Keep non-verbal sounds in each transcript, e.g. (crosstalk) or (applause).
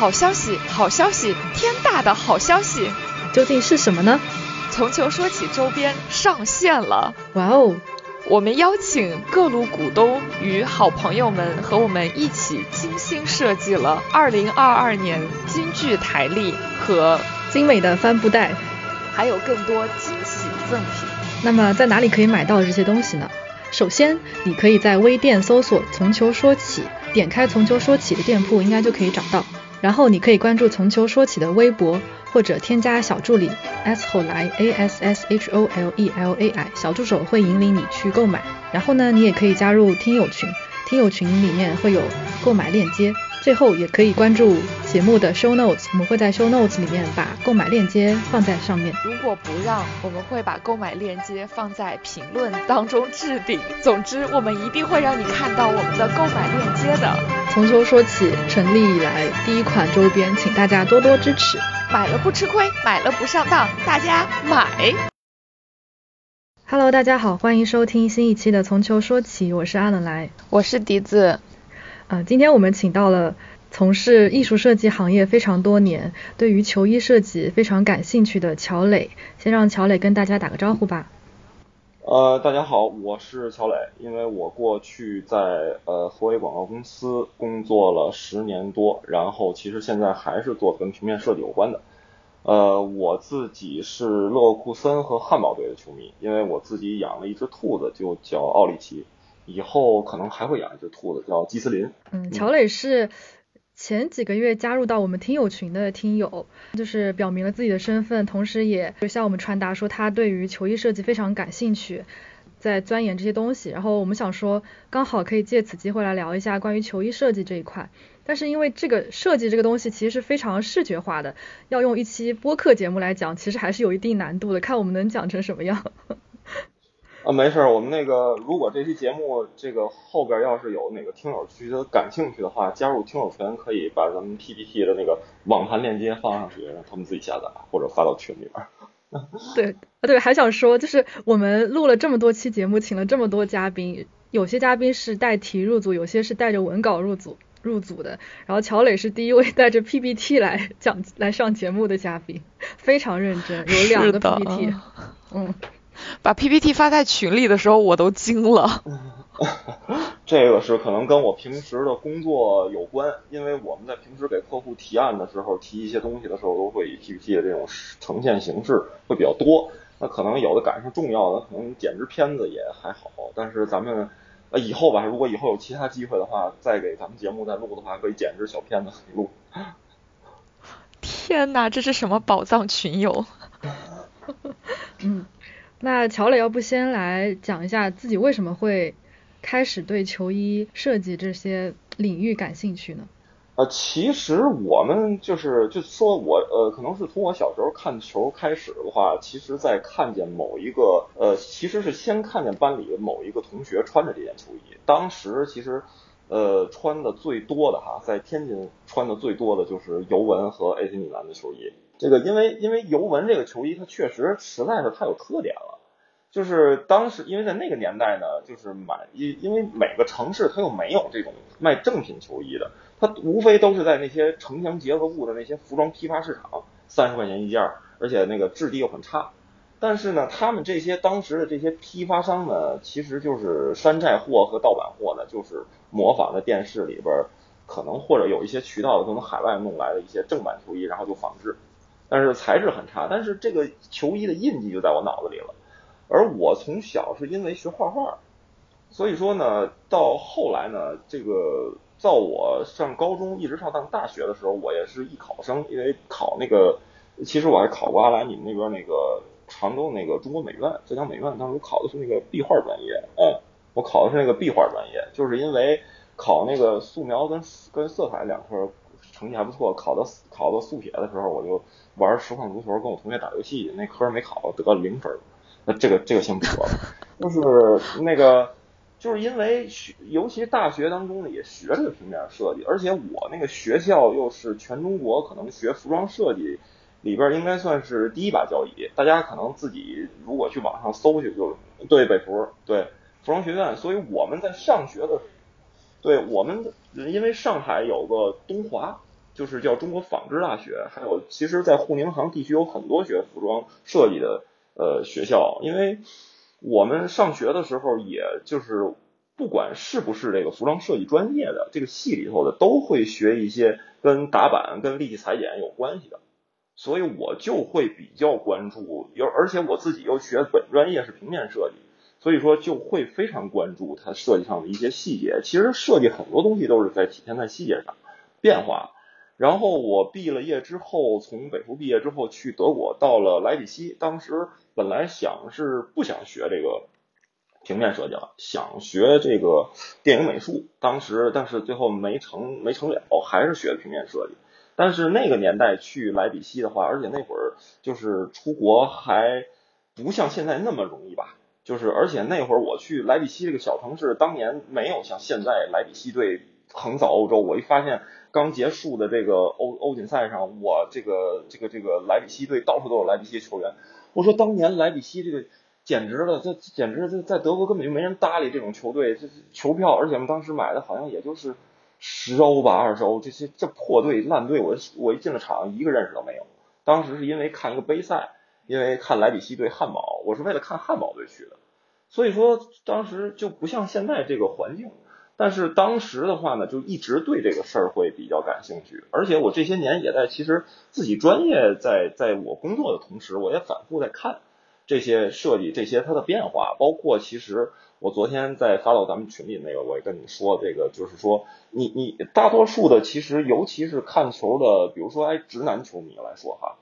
好消息，好消息，天大的好消息！究竟是什么呢？从球说起周边上线了！哇哦！我们邀请各路股东与好朋友们和我们一起精心设计了2022年京剧台历和精美的帆布袋，还有更多惊喜赠品。那么在哪里可以买到这些东西呢？首先，你可以在微店搜索“从球说起”，点开“从球说起”的店铺，应该就可以找到。然后你可以关注“从球说起”的微博，或者添加小助理 s 后来 a s s h o l e l a i，小助手会引领你去购买。然后呢，你也可以加入听友群，听友群里面会有购买链接。最后也可以关注节目的 show notes，我们会在 show notes 里面把购买链接放在上面。如果不让，我们会把购买链接放在评论当中置顶。总之，我们一定会让你看到我们的购买链接的。从秋说起，成立以来第一款周边，请大家多多支持。买了不吃亏，买了不上当，大家买。Hello，大家好，欢迎收听新一期的从秋说起，我是阿冷来，我是笛子。啊，今天我们请到了从事艺术设计行业非常多年，对于球衣设计非常感兴趣的乔磊。先让乔磊跟大家打个招呼吧。呃，大家好，我是乔磊。因为我过去在呃合威广告公司工作了十年多，然后其实现在还是做跟平面设计有关的。呃，我自己是勒沃库森和汉堡队的球迷，因为我自己养了一只兔子，就叫奥利奇。以后可能还会养一只兔子，叫基斯林。嗯，乔磊是前几个月加入到我们听友群的听友，就是表明了自己的身份，同时也向我们传达说他对于球衣设计非常感兴趣，在钻研这些东西。然后我们想说，刚好可以借此机会来聊一下关于球衣设计这一块。但是因为这个设计这个东西其实是非常视觉化的，要用一期播客节目来讲，其实还是有一定难度的，看我们能讲成什么样。啊，没事儿，我们那个如果这期节目这个后边要是有哪个听友觉得感兴趣的话，加入听友群可以把咱们 PPT 的那个网盘链接放上去，让他们自己下载或者发到群里边。(laughs) 对，啊对，还想说就是我们录了这么多期节目，请了这么多嘉宾，有些嘉宾是带题入组，有些是带着文稿入组入组的。然后乔磊是第一位带着 PPT 来讲来上节目的嘉宾，非常认真，有两个 PPT，嗯。把 PPT 发在群里的时候，我都惊了。(laughs) 这个是可能跟我平时的工作有关，因为我们在平时给客户提案的时候，提一些东西的时候，都会以 PPT 的这种呈现形式会比较多。那可能有的赶上重要的，可能剪支片子也还好。但是咱们呃以后吧，如果以后有其他机会的话，再给咱们节目再录的话，可以剪支小片子录。天哪，这是什么宝藏群友？(laughs) 嗯。那乔磊，要不先来讲一下自己为什么会开始对球衣设计这些领域感兴趣呢？呃，其实我们就是就说我呃，可能是从我小时候看球开始的话，其实在看见某一个呃，其实是先看见班里某一个同学穿着这件球衣，当时其实呃穿的最多的哈，在天津穿的最多的就是尤文和 AC 米兰的球衣。这个因为因为尤文这个球衣它确实实在是太有特点了，就是当时因为在那个年代呢，就是买因因为每个城市它又没有这种卖正品球衣的，它无非都是在那些城乡结合部的那些服装批发市场，三十块钱一件，而且那个质地又很差。但是呢，他们这些当时的这些批发商呢，其实就是山寨货和盗版货呢，就是模仿的电视里边可能或者有一些渠道从海外弄来的一些正版球衣，然后就仿制。但是材质很差，但是这个球衣的印记就在我脑子里了。而我从小是因为学画画，所以说呢，到后来呢，这个到我上高中一直上到大学的时候，我也是艺考生，因为考那个，其实我还考过阿兰你们那边那个常州那个中国美院、浙江美院，当时考的是那个壁画专业，嗯，我考的是那个壁画专业，就是因为考那个素描跟跟色彩两科成绩还不错，考到考到速写的时候，我就。玩实况足球，跟我同学打游戏，那科没考，得了零分。那这个这个先不说了，就是 (laughs) 那个，就是因为学，尤其大学当中呢也学这个平面设计，而且我那个学校又是全中国可能学服装设计里边应该算是第一把交椅。大家可能自己如果去网上搜去就对北服对服装学院，所以我们在上学的，对我们因为上海有个东华。就是叫中国纺织大学，还有其实，在沪宁杭地区有很多学服装设计的呃学校，因为我们上学的时候，也就是不管是不是这个服装设计专业的这个系里头的，都会学一些跟打版、跟立体裁剪有关系的，所以我就会比较关注，又而且我自己又学本专业是平面设计，所以说就会非常关注它设计上的一些细节。其实设计很多东西都是在体现在细节上变化。然后我毕了业之后，从北服毕业之后去德国，到了莱比锡。当时本来想是不想学这个平面设计了，想学这个电影美术。当时但是最后没成没成了，还是学的平面设计。但是那个年代去莱比锡的话，而且那会儿就是出国还不像现在那么容易吧。就是而且那会儿我去莱比锡这个小城市，当年没有像现在莱比锡队横扫欧洲。我一发现。刚结束的这个欧欧锦赛上，我这个这个这个莱比锡队到处都有莱比锡球员。我说当年莱比锡这个简直了，这简直这在德国根本就没人搭理这种球队，这球票，而且我们当时买的好像也就是十欧吧，二十欧，这些这破队烂队，我我一进了场一个认识都没有。当时是因为看一个杯赛，因为看莱比锡对汉堡，我是为了看汉堡队去的，所以说当时就不像现在这个环境。但是当时的话呢，就一直对这个事儿会比较感兴趣，而且我这些年也在其实自己专业在在我工作的同时，我也反复在看这些设计这些它的变化，包括其实我昨天在发到咱们群里那个，我也跟你说这个，就是说你你大多数的其实尤其是看球的，比如说哎直男球迷来说哈，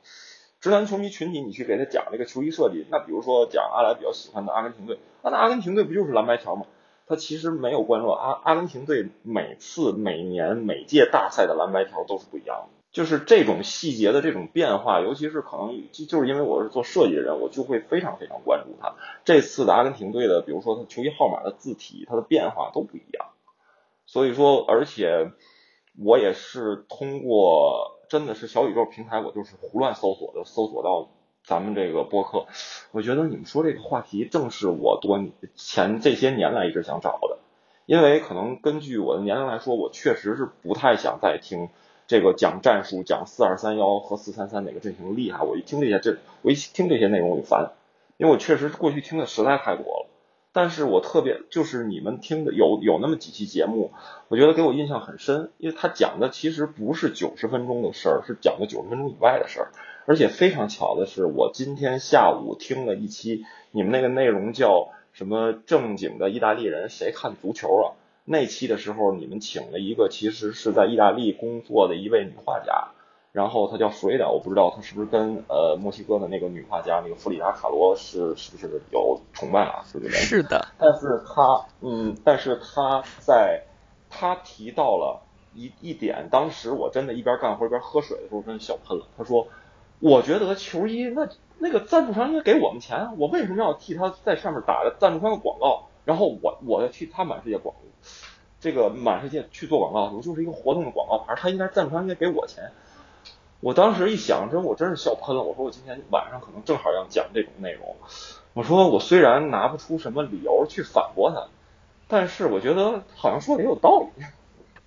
直男球迷群体你去给他讲这个球衣设计，那比如说讲阿莱比较喜欢的阿根廷队，那阿根廷队不就是蓝白条吗？他其实没有关注阿阿根廷队每次每年每届大赛的蓝白条都是不一样的，就是这种细节的这种变化，尤其是可能就就是因为我是做设计的人，我就会非常非常关注它。这次的阿根廷队的，比如说他球衣号码的字体，它的变化都不一样。所以说，而且我也是通过真的是小宇宙平台，我就是胡乱搜索的，搜索到。咱们这个播客，我觉得你们说这个话题正是我多前这些年来一直想找的，因为可能根据我的年龄来说，我确实是不太想再听这个讲战术、讲四二三幺和四三三哪个阵型厉害。我一听这些这，我一听这些内容我就烦，因为我确实过去听的实在太多了。但是我特别就是你们听的有有那么几期节目，我觉得给我印象很深，因为他讲的其实不是九十分钟的事儿，是讲的九十分钟以外的事儿。而且非常巧的是，我今天下午听了一期你们那个内容叫什么正经的意大利人谁看足球啊？那期的时候你们请了一个其实是在意大利工作的一位女画家，然后她叫弗雷达，我不知道她是不是跟呃墨西哥的那个女画家那个弗里达卡罗是是不是有崇拜啊？是不是？是的。但是她嗯，但是她在她提到了一一点，当时我真的一边干活一边喝水的时候真的笑喷了。她说。我觉得球衣那那个赞助商应该给我们钱，我为什么要替他在上面打赞助商的广告？然后我我要替他满世界广，这个满世界去做广告，我就是一个活动的广告牌，他应该赞助商应该给我钱。我当时一想，真我真是笑喷了。我说我今天晚上可能正好要讲这种内容。我说我虽然拿不出什么理由去反驳他，但是我觉得好像说的也有道理。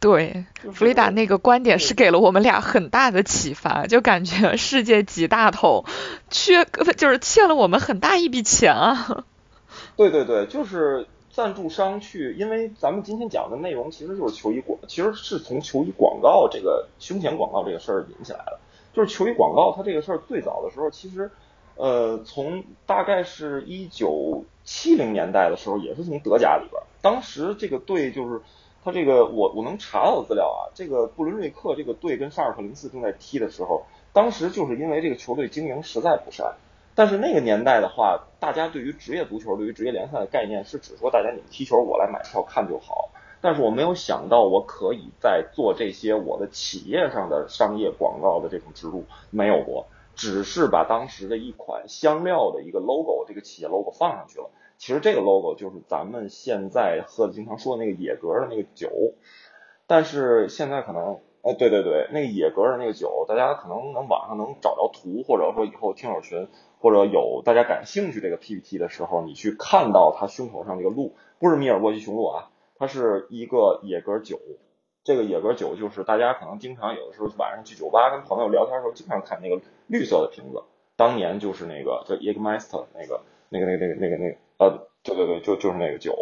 对，弗里达那个观点是给了我们俩很大的启发，就感觉 (laughs) 世界几大头缺，就是欠了我们很大一笔钱啊。(laughs) 对对对，就是赞助商去，因为咱们今天讲的内容其实就是球衣广，其实是从球衣广告这个胸前广告这个事儿引起来的。就是球衣广告它这个事儿最早的时候，其实呃从大概是一九七零年代的时候，也是从德甲里边，当时这个队就是。他这个我我能查到的资料啊，这个布伦瑞克这个队跟沙尔克零四正在踢的时候，当时就是因为这个球队经营实在不善。但是那个年代的话，大家对于职业足球、对于职业联赛的概念是只说大家你们踢球，我来买票看就好。但是我没有想到我可以在做这些我的企业上的商业广告的这种植入没有过，只是把当时的一款香料的一个 logo，这个企业 logo 放上去了。其实这个 logo 就是咱们现在喝的经常说的那个野格的那个酒，但是现在可能，哎，对对对，那个野格的那个酒，大家可能能网上能找着图，或者说以后听友群或者有大家感兴趣这个 PPT 的时候，你去看到他胸口上这个鹿，不是米尔沃基雄鹿啊，它是一个野格酒，这个野格酒就是大家可能经常有的时候晚上去酒吧跟朋友聊天的时候，经常看那个绿色的瓶子，当年就是那个叫 Jägermeister 那个那个那个那个那个那个呃，对对对，就就是那个酒。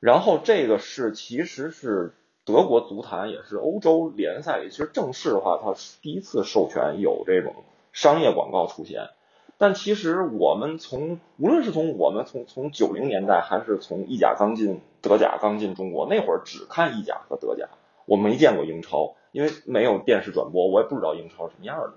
然后这个是其实是德国足坛也是欧洲联赛里，其实正式的话，它第一次授权有这种商业广告出现。但其实我们从无论是从我们从从九零年代，还是从意甲刚进德甲刚进中国那会儿，只看意甲和德甲，我没见过英超，因为没有电视转播，我也不知道英超什么样的。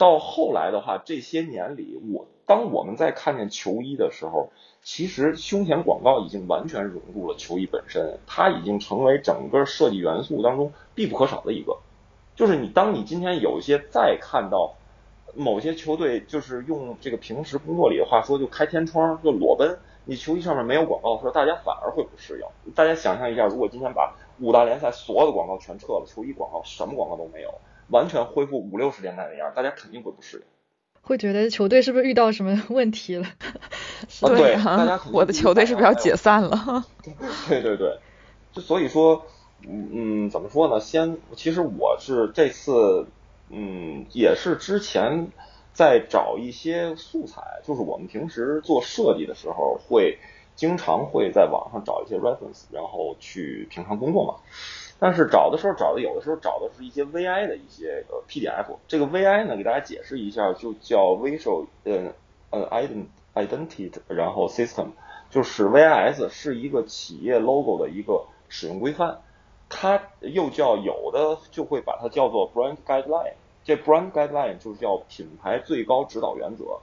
到后来的话，这些年里，我当我们在看见球衣的时候，其实胸前广告已经完全融入了球衣本身，它已经成为整个设计元素当中必不可少的一个。就是你当你今天有一些再看到。某些球队就是用这个平时工作里的话说，就开天窗，就裸奔。你球衣上面没有广告，的时候大家反而会不适应。大家想象一下，如果今天把五大联赛所有的广告全撤了，球衣广告什么广告都没有，完全恢复五六十年代那样，大家肯定会不适应。会觉得球队是不是遇到什么问题了？对啊，(laughs) 我的球队是不是要解散了？对对对，就所以说，嗯嗯，怎么说呢？先，其实我是这次。嗯，也是之前在找一些素材，就是我们平时做设计的时候，会经常会在网上找一些 reference，然后去平常工作嘛。但是找的时候找的有的时候找的是一些 VI 的一些呃 PDF。这个 VI 呢，给大家解释一下，就叫 Visual 呃呃 Identity，然后 System，就是 VIS 是一个企业 logo 的一个使用规范。它又叫有的就会把它叫做 brand guideline，这 brand guideline 就叫品牌最高指导原则。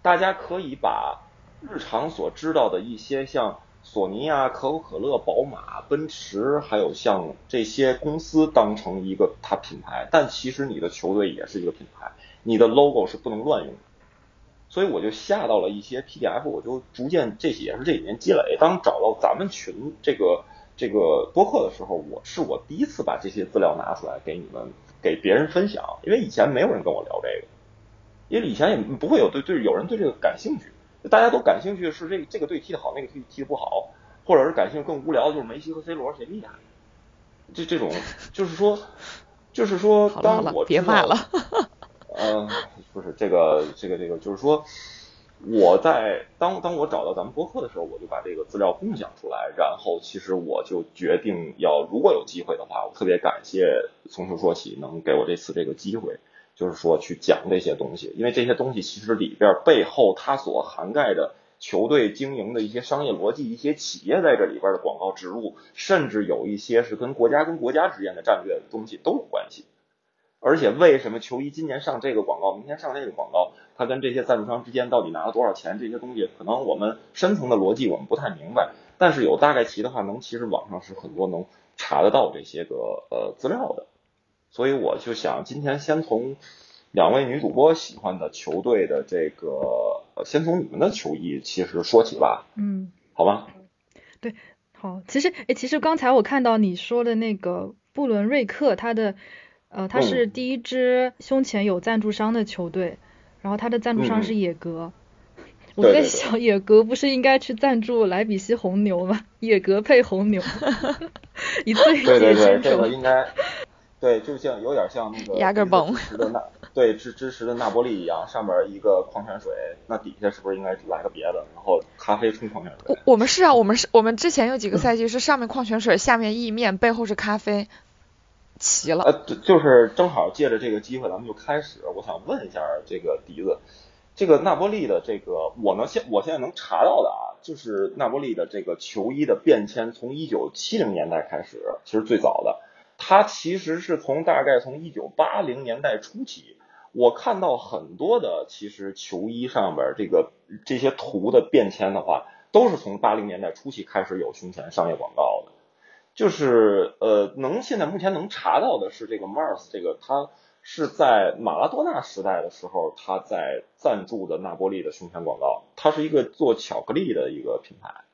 大家可以把日常所知道的一些像索尼啊、可口可乐、宝马、奔驰，还有像这些公司当成一个它品牌，但其实你的球队也是一个品牌，你的 logo 是不能乱用的。所以我就下到了一些 PDF，我就逐渐这些也是这几年积累。当找到咱们群这个。这个播客的时候，我是我第一次把这些资料拿出来给你们给别人分享，因为以前没有人跟我聊这个，因为以前也不会有对对有人对这个感兴趣，大家都感兴趣的是这这个队踢得好，那个队踢得不好，或者是感兴趣更无聊的就是梅西和 C 罗谁厉害，这这种就是说就是说，当我别骂了，嗯，(laughs) 不是这个这个这个就是说。我在当当我找到咱们博客的时候，我就把这个资料共享出来，然后其实我就决定要，如果有机会的话，我特别感谢从头说起能给我这次这个机会，就是说去讲这些东西，因为这些东西其实里边背后它所涵盖的球队经营的一些商业逻辑，一些企业在这里边的广告植入，甚至有一些是跟国家跟国家之间的战略东西都有关系。而且为什么球衣今年上这个广告，明天上那个广告，它跟这些赞助商之间到底拿了多少钱？这些东西可能我们深层的逻辑我们不太明白，但是有大概齐的话，能其实网上是很多能查得到这些个呃资料的。所以我就想今天先从两位女主播喜欢的球队的这个，先从你们的球衣其实说起吧。嗯，好吧。对，好，其实哎，其实刚才我看到你说的那个布伦瑞克，他的。呃，他是第一支胸前有赞助商的球队，然后他的赞助商是野格。我在想，野格不是应该去赞助莱比锡红牛吗？野格配红牛，(laughs) 一对对对，这个应该，对，就像有点像那个压根崩支持的那对支支持的那波利一样，上面一个矿泉水，那底下是不是应该来个别的？然后咖啡冲矿泉水。我我们是啊，我们是我们之前有几个赛季是上面矿泉水，下面意面，背后是咖啡。齐了，呃，就是正好借着这个机会，咱们就开始。我想问一下这个笛子，这个纳波利的这个，我能现我现在能查到的啊，就是纳波利的这个球衣的变迁，从一九七零年代开始，其实最早的，它其实是从大概从一九八零年代初期，我看到很多的其实球衣上边这个这些图的变迁的话，都是从八零年代初期开始有胸前商业广告的。就是呃，能现在目前能查到的是这个 Mars，这个它是在马拉多纳时代的时候，他在赞助的纳波利的胸前广告，它是一个做巧克力的一个品牌。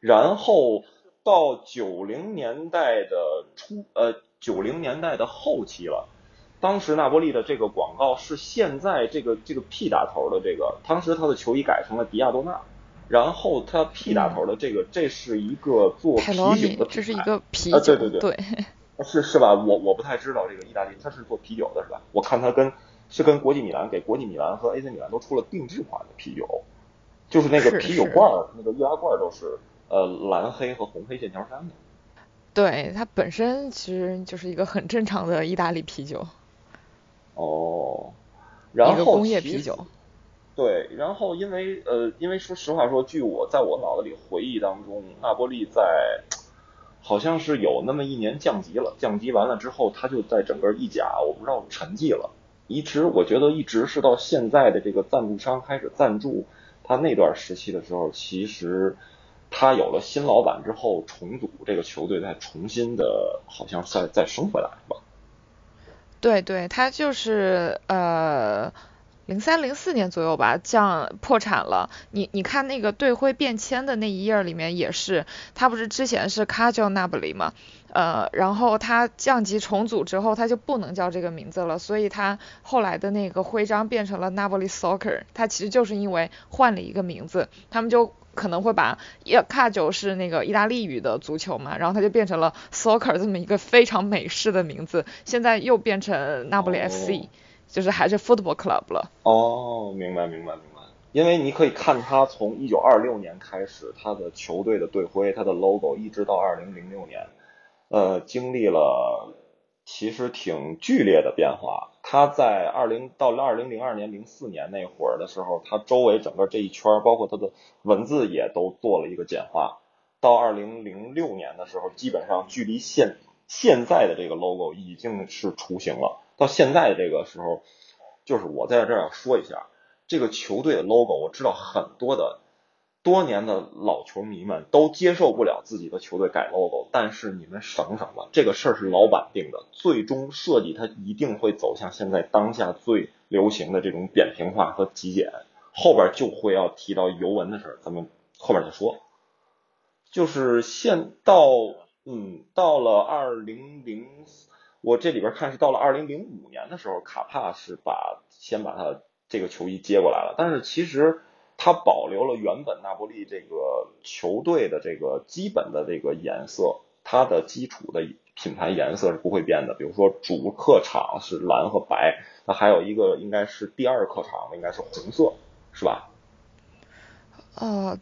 然后到九零年代的初，呃，九零年代的后期了，当时纳波利的这个广告是现在这个这个 P 打头的这个，当时他的球衣改成了迪亚多纳。然后他 P 打头的这个，这是一个做啤酒的，这是一个啤酒，对对对，是是吧？我我不太知道这个意大利，他是做啤酒的是吧？我看他跟是跟国际米兰给国际米兰和 AC 米兰都出了定制款的啤酒，就是那个啤酒罐儿，那个易拉罐都是呃蓝黑和红黑剑条山的。对，它本身其实就是一个很正常的意大利啤酒。哦，然后工业啤酒。对，然后因为呃，因为说实话说，据我在我脑子里回忆当中，纳波利在好像是有那么一年降级了，降级完了之后，他就在整个意甲，我不知道沉寂了，一直我觉得一直是到现在的这个赞助商开始赞助他那段时期的时候，其实他有了新老板之后，重组这个球队，再重新的，好像再再升回来吧。对对，他就是呃。零三零四年左右吧，降破产了。你你看那个队徽变迁的那一页里面也是，他不是之前是卡叫纳布里嘛，呃，然后他降级重组之后，他就不能叫这个名字了，所以他后来的那个徽章变成了 Napoli Soccer。他其实就是因为换了一个名字，他们就可能会把卡九是那个意大利语的足球嘛，然后它就变成了 Soccer 这么一个非常美式的名字，现在又变成那不勒 FC。就是还是 football club 了。哦，明白明白明白。因为你可以看它从一九二六年开始，它的球队的队徽、它的 logo，一直到二零零六年，呃，经历了其实挺剧烈的变化。他在二零到二零零二年、零四年那会儿的时候，他周围整个这一圈，包括他的文字也都做了一个简化。到二零零六年的时候，基本上距离现现在的这个 logo 已经是雏形了。到现在这个时候，就是我在这儿要说一下，这个球队的 logo，我知道很多的多年的老球迷们都接受不了自己的球队改 logo，但是你们省省吧，这个事儿是老板定的，最终设计它一定会走向现在当下最流行的这种扁平化和极简，后边就会要提到尤文的事儿，咱们后边再说。就是现到嗯，到了二零零。我这里边看是到了二零零五年的时候，卡帕是把先把他这个球衣接过来了，但是其实它保留了原本纳波利这个球队的这个基本的这个颜色，它的基础的品牌颜色是不会变的。比如说主客场是蓝和白，那还有一个应该是第二客场的应该是红色，是吧？呃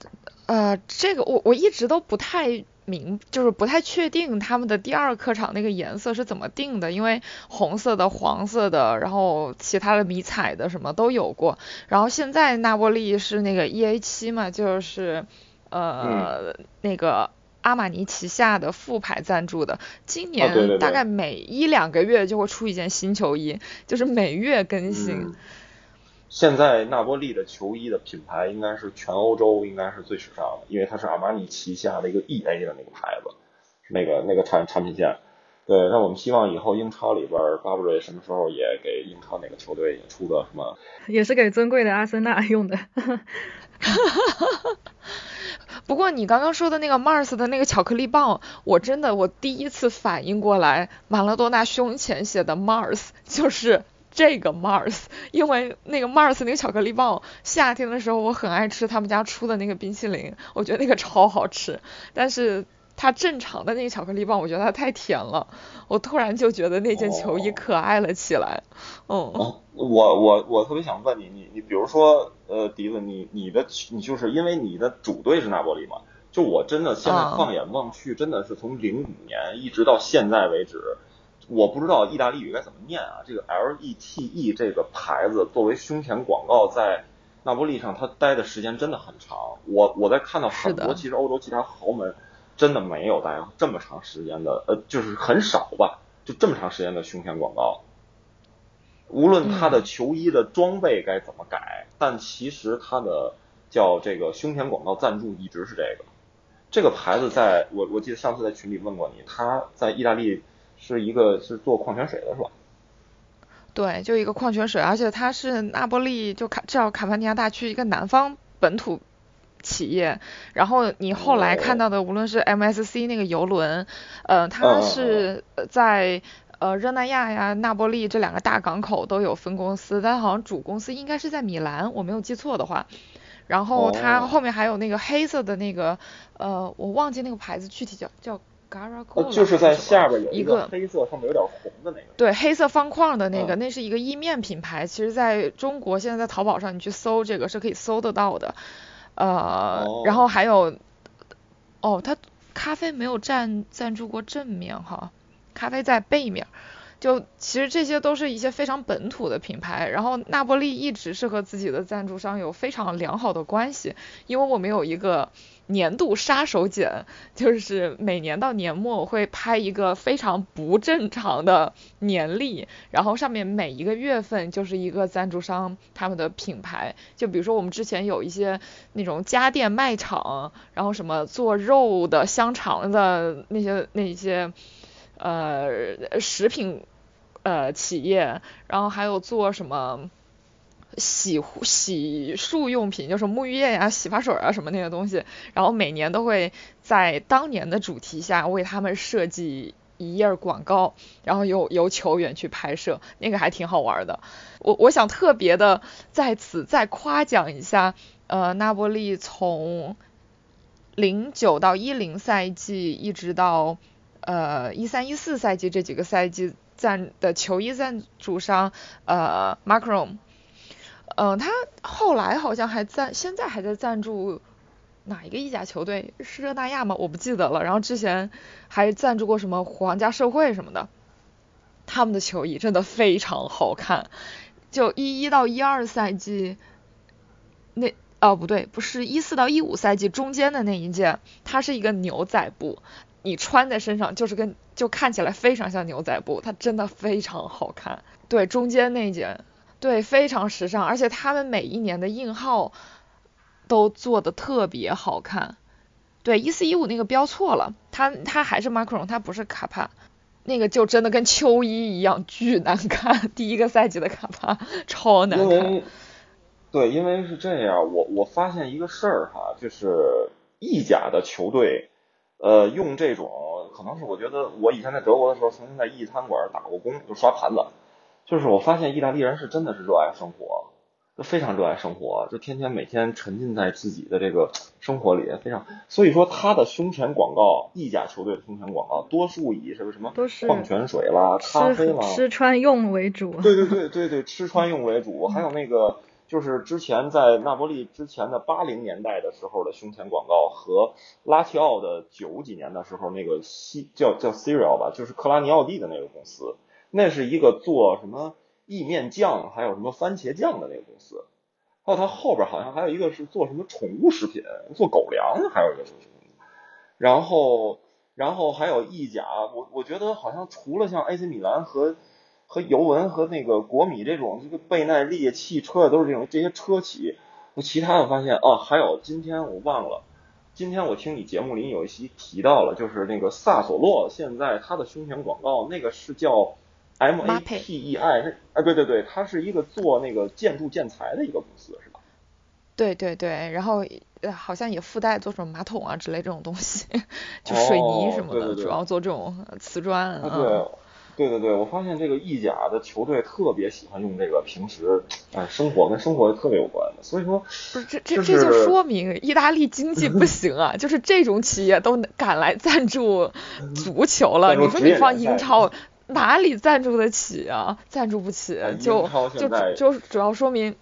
呃，这个我我一直都不太。明就是不太确定他们的第二客场那个颜色是怎么定的，因为红色的、黄色的，然后其他的迷彩的什么都有过。然后现在那波利是那个 E A 七嘛，就是呃那个阿玛尼旗下的副牌赞助的，今年大概每一两个月就会出一件新球衣，就是每月更新。现在纳波利的球衣的品牌应该是全欧洲应该是最时尚的，因为它是阿玛尼旗下的一个 E A 的那个牌子，那个那个产产品线。对，那我们希望以后英超里边，巴布瑞什么时候也给英超哪个球队出个什么？(laughs) 也是给尊贵的阿森纳用的。哈哈哈不过你刚刚说的那个 Mars 的那个巧克力棒，我真的我第一次反应过来，马拉多纳胸前写的 Mars 就是。这个 Mars，因为那个 Mars 那个巧克力棒，夏天的时候我很爱吃他们家出的那个冰淇淋，我觉得那个超好吃。但是它正常的那个巧克力棒，我觉得它太甜了。我突然就觉得那件球衣可爱了起来。嗯，我我我特别想问你，你你比如说，呃，迪子，你你的你就是因为你的主队是拿波利嘛？就我真的现在放眼望去，真的是从零五年一直到现在为止。我不知道意大利语该怎么念啊？这个 L E T E 这个牌子作为胸前广告，在那不利上它待的时间真的很长。我我在看到很多，其实欧洲其他豪门真的没有待这么长时间的，呃，就是很少吧，就这么长时间的胸前广告。无论他的球衣的装备该怎么改，但其实他的叫这个胸前广告赞助一直是这个。这个牌子在我我记得上次在群里问过你，他在意大利。是一个是做矿泉水的是吧？对，就一个矿泉水，而且它是那波利就卡叫卡帕尼亚大区一个南方本土企业。然后你后来看到的，无论是 MSC 那个游轮，呃，它是在呃热那亚呀、那波利这两个大港口都有分公司，但好像主公司应该是在米兰，我没有记错的话。然后它后面还有那个黑色的那个，呃，我忘记那个牌子具体叫叫 Garago，就是在下边有一个黑色上面有点红的那个。对，黑色方框的那个，那是一个意面品牌。其实在中国现在在淘宝上你去搜这个是可以搜得到的。呃，然后还有，哦，它咖啡没有赞赞助过正面哈，咖啡在背面。就其实这些都是一些非常本土的品牌，然后纳波利一直是和自己的赞助商有非常良好的关系，因为我们有一个年度杀手锏，就是每年到年末我会拍一个非常不正常的年历，然后上面每一个月份就是一个赞助商他们的品牌，就比如说我们之前有一些那种家电卖场，然后什么做肉的、香肠的那些那些。呃，食品呃企业，然后还有做什么洗护洗漱用品，就是沐浴液呀、洗发水啊什么那些东西，然后每年都会在当年的主题下为他们设计一页广告，然后由由球员去拍摄，那个还挺好玩的。我我想特别的在此再夸奖一下，呃，那波利从零九到一零赛季一直到。呃，一三一四赛季这几个赛季赞的球衣赞助商，呃，Macron，嗯，他后来好像还赞，现在还在赞助哪一个意甲球队？是热那亚吗？我不记得了。然后之前还赞助过什么皇家社会什么的，他们的球衣真的非常好看。就一一到一二赛季，那哦不对，不是一四到一五赛季中间的那一件，它是一个牛仔布。你穿在身上就是跟就看起来非常像牛仔布，它真的非常好看。对，中间那件，对，非常时尚，而且他们每一年的印号都做的特别好看。对，一四一五那个标错了，它它还是 Macron，它不是卡帕，那个就真的跟秋衣一样巨难看。第一个赛季的卡帕超难看。对，因为是这样，我我发现一个事儿哈，就是意甲的球队。呃，用这种可能是我觉得我以前在德国的时候，曾经在意餐馆打过工，就刷盘子。就是我发现意大利人是真的是热爱生活，就非常热爱生活，就天天每天沉浸在自己的这个生活里，非常。所以说他的胸前广告，意甲球队的胸前广告，多数以什么什么矿泉水啦、咖啡啦、吃穿用为主。对对对对对，吃穿用为主，还有那个。就是之前在那波利之前的八零年代的时候的胸前广告和拉齐奥的九几年的时候那个西叫叫 Cereal 吧，就是克拉尼奥蒂的那个公司，那是一个做什么意面酱还有什么番茄酱的那个公司，还有它后边好像还有一个是做什么宠物食品，做狗粮，还有一个什么什么，然后然后还有意甲，我我觉得好像除了像 AC 米兰和和尤文和那个国米这种这个倍耐力汽车都是这种这些车企，我其他的发现哦，还有今天我忘了，今天我听你节目里有一期提到了，就是那个萨索洛现在他的胸前广告那个是叫 M A P E I，那啊对对对，它是一个做那个建筑建材的一个公司是吧？对对对，然后好像也附带做什么马桶啊之类这种东西，(laughs) 就水泥什么的，主要做这种瓷砖啊。对对对对，我发现这个意甲的球队特别喜欢用这个平时哎生活跟生活特别有关的，所以说不是这这这就说明意大利经济不行啊，(laughs) 就是这种企业都敢来赞助足球了，你说你放英超哪里赞助得起啊？赞助不起，就就就主要说明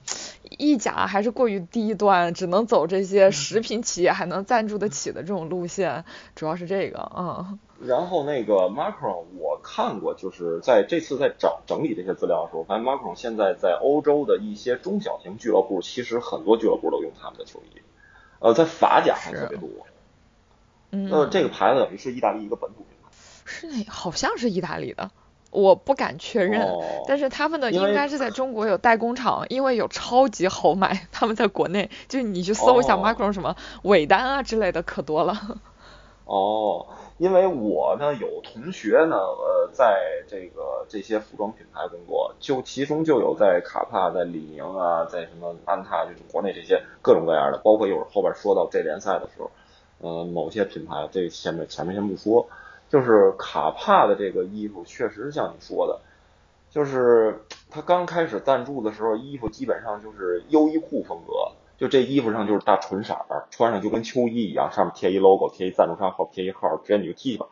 意甲还是过于低端，只能走这些食品企业还能赞助得起的这种路线，主要是这个嗯。然后那个 Macron 我看过，就是在这次在整整理这些资料的时候，发现 Macron 现在在欧洲的一些中小型俱乐部，其实很多俱乐部都用他们的球衣，呃，在法甲还特别多。嗯。呃，这个牌子等于是意大利一个本土品牌。是那好像是意大利的，我不敢确认，但是他们的应该是在中国有代工厂，因为有超级好买，他们在国内，就是你去搜一下 Macron 什么尾单啊之类的，可多了。哦。因为我呢有同学呢，呃，在这个这些服装品牌工作，就其中就有在卡帕、在李宁啊，在什么安踏就是国内这些各种各样的，包括一会儿后边说到这联赛的时候，呃，某些品牌，这前面前面先不说，就是卡帕的这个衣服，确实像你说的，就是他刚开始赞助的时候，衣服基本上就是优衣库风格，就这衣服上就是大纯色儿，穿上就跟秋衣一样，上面贴一 logo，贴一赞助商号，贴一号，直接你就踢吧，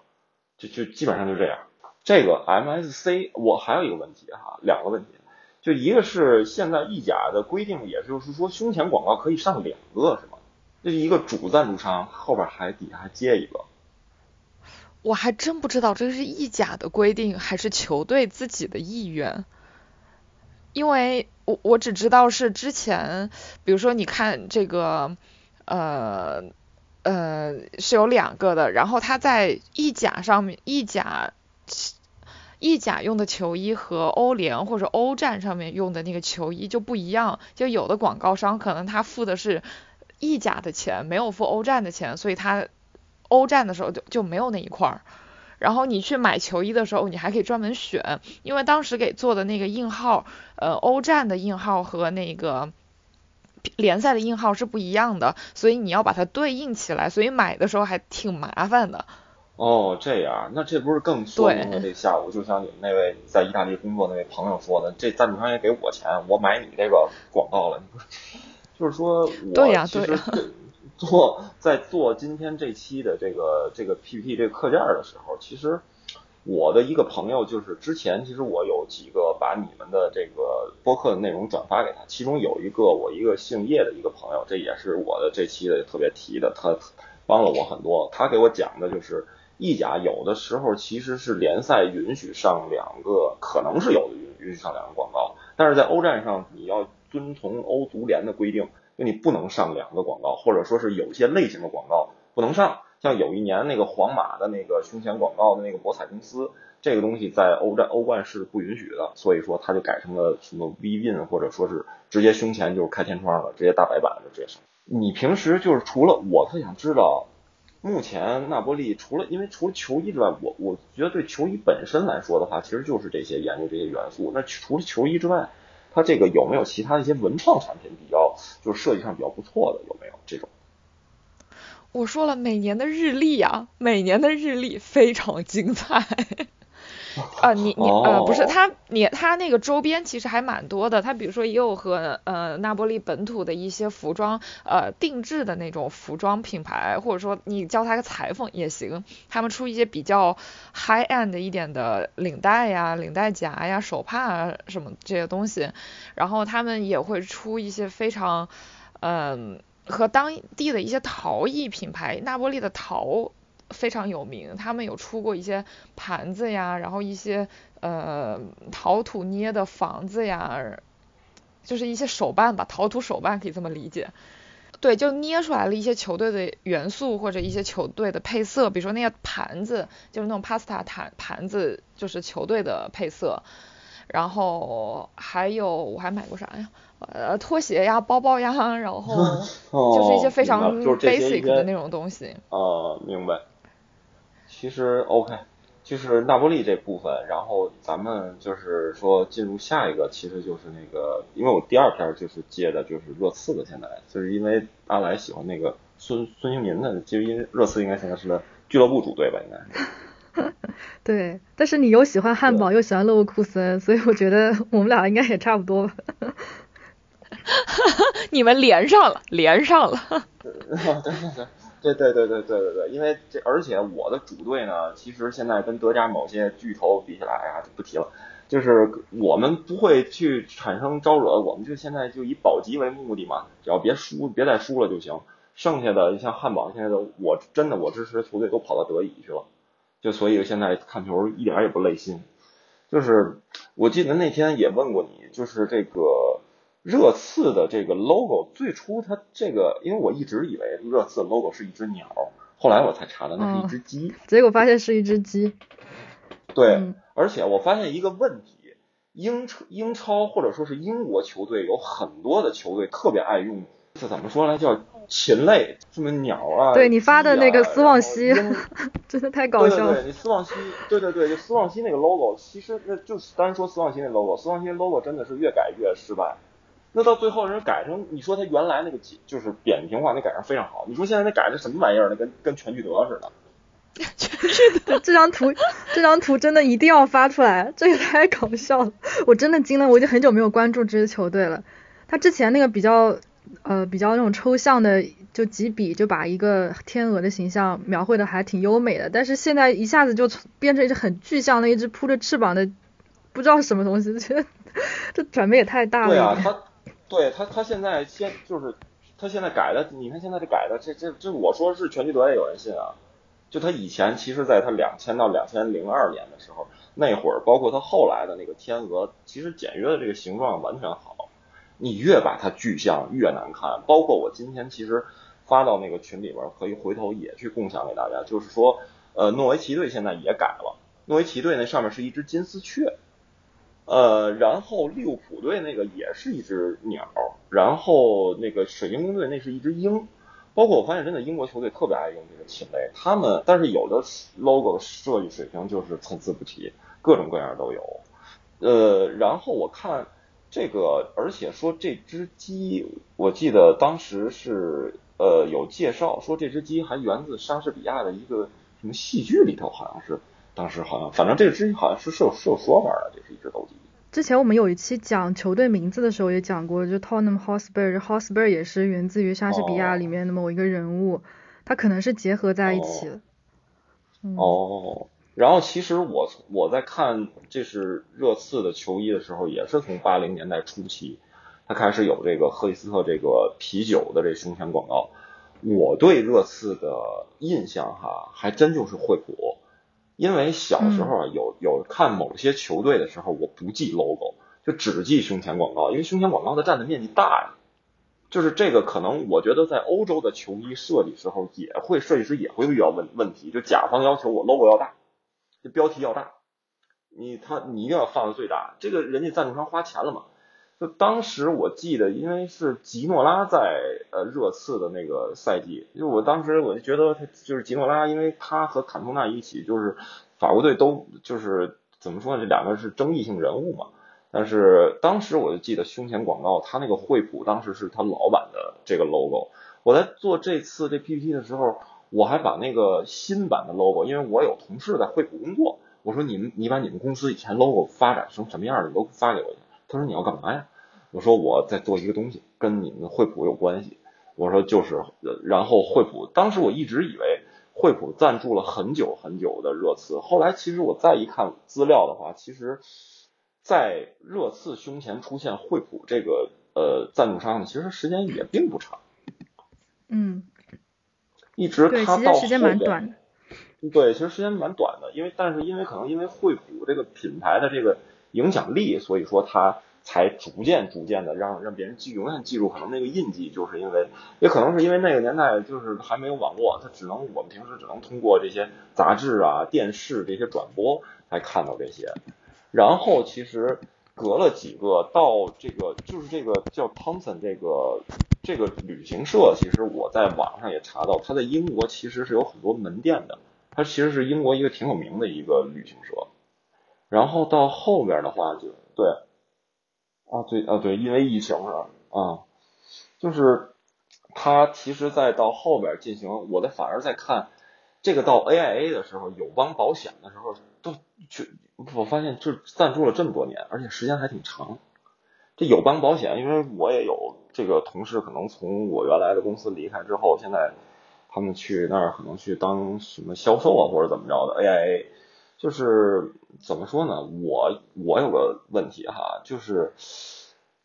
就就基本上就这样。这个 MSC 我还有一个问题哈，两个问题，就一个是现在意甲的规定，也就是说胸前广告可以上两个是吗？这是一个主赞助商后边还底下还接一个。我还真不知道这是意甲的规定还是球队自己的意愿，因为我我只知道是之前，比如说你看这个，呃呃是有两个的，然后他在意甲上面意甲。意甲用的球衣和欧联或者欧战上面用的那个球衣就不一样，就有的广告商可能他付的是意甲的钱，没有付欧战的钱，所以他欧战的时候就就没有那一块儿。然后你去买球衣的时候，你还可以专门选，因为当时给做的那个印号，呃，欧战的印号和那个联赛的印号是不一样的，所以你要把它对应起来，所以买的时候还挺麻烦的。哦，这样，那这不是更说明了这下午就像你们那位在意大利工作那位朋友说的，这赞助商也给我钱，我买你这个广告了，就是说我其实 (laughs) 做在做今天这期的这个 (laughs) 这个 PPT 这个课件的时候，其实我的一个朋友就是之前其实我有几个把你们的这个播客的内容转发给他，其中有一个我一个姓叶的一个朋友，这也是我的这期的特别提的，他帮了我很多，他给我讲的就是。意甲有的时候其实是联赛允许上两个，可能是有的允允许上两个广告，但是在欧战上你要遵从欧足联的规定，就你不能上两个广告，或者说是有些类型的广告不能上。像有一年那个皇马的那个胸前广告的那个博彩公司，这个东西在欧战欧冠是不允许的，所以说他就改成了什么 V in，或者说是直接胸前就是开天窗了，直接大白板就直接上。你平时就是除了我特想知道。目前那波利除了因为除了球衣之外，我我觉得对球衣本身来说的话，其实就是这些研究这些元素。那除了球衣之外，它这个有没有其他一些文创产品比较就是设计上比较不错的？有没有这种？我说了，每年的日历啊，每年的日历非常精彩。啊，你你呃不是他，你他那个周边其实还蛮多的，他比如说也有和呃那波利本土的一些服装呃定制的那种服装品牌，或者说你叫他个裁缝也行，他们出一些比较 high end 一点的领带呀、领带夹呀、手帕啊什么这些东西，然后他们也会出一些非常嗯和当地的一些陶艺品牌，那波利的陶。非常有名，他们有出过一些盘子呀，然后一些呃陶土捏的房子呀，就是一些手办吧，陶土手办可以这么理解。对，就捏出来了一些球队的元素或者一些球队的配色，比如说那些盘子，就是那种 pasta 盘盘子，就是球队的配色。然后还有我还买过啥呀？呃，拖鞋呀，包包呀，然后 (laughs) 就是一些非常 basic 的那种东西。啊，明白。其实 OK，就是那波利这部分，然后咱们就是说进入下一个，其实就是那个，因为我第二篇就是接的就是热刺的，现在就是因为阿莱喜欢那个孙孙兴民的，就因为热刺应该现在是个俱乐部主队吧，应该。(laughs) 对，但是你又喜欢汉堡，又喜欢勒沃库森，所以我觉得我们俩应该也差不多吧。(laughs) 你们连上了，连上了。对 (laughs) 对对。对对对对对对对，因为这而且我的主队呢，其实现在跟德甲某些巨头比起来啊，就不提了。就是我们不会去产生招惹，我们就现在就以保级为目的嘛，只要别输，别再输了就行。剩下的像汉堡现在的，我真的我支持的球队都跑到德乙去了，就所以现在看球一点也不累心。就是我记得那天也问过你，就是这个。热刺的这个 logo 最初它这个，因为我一直以为热刺的 logo 是一只鸟，后来我才查的那是一只鸡，结果发现是一只鸡。对，而且我发现一个问题，英超英超或者说是英国球队有很多的球队特别爱用，这怎么说呢？叫禽类，什么鸟啊？对你发的那个斯旺西，(laughs) 真的太搞笑了。对对对，你斯旺西，对对对，就斯旺西那个 logo，其实那就是单说斯旺西那 logo，斯旺西 logo 真的是越改越失败。那到最后人改成，你说他原来那个就是扁平化，那改成非常好。你说现在那改的什么玩意儿？那跟跟全聚德似的。(laughs) 全聚德这张图，这张图真的一定要发出来，这也太搞笑了。我真的惊了，我已经很久没有关注这支球队了。他之前那个比较呃比较那种抽象的，就几笔就把一个天鹅的形象描绘的还挺优美的，但是现在一下子就变成一只很具象的一只扑着翅膀的，不知道什么东西，(laughs) 觉得这转变也太大了。对啊，他 (laughs) 对他他现在先就是他现在改的，你看现在这改的，这这这我说是全聚德也有人信啊。就他以前其实在他两千到两千零二年的时候，那会儿包括他后来的那个天鹅，其实简约的这个形状完全好。你越把它具象越难看，包括我今天其实发到那个群里边，可以回头也去共享给大家。就是说，呃，诺维奇队现在也改了，诺维奇队那上面是一只金丝雀，呃，然后利物浦队那个也是一只鸟，然后那个水晶宫队那是一只鹰。包括我发现，真的英国球队特别爱用这个禽类，他们但是有的 logo 设计水平就是参差不齐，各种各样都有。呃，然后我看这个，而且说这只鸡，我记得当时是呃有介绍说这只鸡还源自莎士比亚的一个什么戏剧里头，好像是当时好像，反正这个之前好像是是有是有说法的，这是一只斗鸡。之前我们有一期讲球队名字的时候也讲过，就 Tottenham Hotspur，Hotspur 也是源自于莎士比亚里面的某一个人物，它可能是结合在一起的。哦，然后其实我我在看这是热刺的球衣的时候，也是从八零年代初期，他开始有这个赫利斯特这个啤酒的这胸前广告。我对热刺的印象哈，还真就是惠普。因为小时候啊，有有看某些球队的时候，我不记 logo，就只记胸前广告，因为胸前广告它占的面积大呀。就是这个可能，我觉得在欧洲的球衣设计时候，也会设计师也会遇到问问题，就甲方要求我 logo 要大，这标题要大，你他你一定要放的最大，这个人家赞助商花钱了嘛。就当时我记得，因为是吉诺拉在呃热刺的那个赛季，就我当时我就觉得他就是吉诺拉，因为他和坎通纳一起就是法国队都就是怎么说呢，这两个是争议性人物嘛。但是当时我就记得胸前广告，他那个惠普当时是他老板的这个 logo。我在做这次这 PPT 的时候，我还把那个新版的 logo，因为我有同事在惠普工作，我说你们你把你们公司以前 logo 发展成什么样的都发给我。他说你要干嘛呀？我说我在做一个东西，跟你们惠普有关系。我说就是，然后惠普当时我一直以为惠普赞助了很久很久的热刺，后来其实我再一看资料的话，其实，在热刺胸前出现惠普这个呃赞助商呢，其实时间也并不长。嗯，一直他到时间蛮短的。对，其实时间蛮短的，因为但是因为可能因为惠普这个品牌的这个。影响力，所以说他才逐渐逐渐的让让别人记永远记住，可能那个印记，就是因为也可能是因为那个年代就是还没有网络，他只能我们平时只能通过这些杂志啊、电视这些转播来看到这些。然后其实隔了几个到这个就是这个叫 Thompson 这个这个旅行社，其实我在网上也查到，他在英国其实是有很多门店的，它其实是英国一个挺有名的一个旅行社。然后到后面的话就对，啊对啊对，因为疫情是？啊，就是他其实再到后边进行，我的反而在看这个到 AIA 的时候，友邦保险的时候都去我发现就赞助了这么多年，而且时间还挺长。这友邦保险，因为我也有这个同事，可能从我原来的公司离开之后，现在他们去那儿可能去当什么销售啊，或者怎么着的 AIA。就是怎么说呢？我我有个问题哈，就是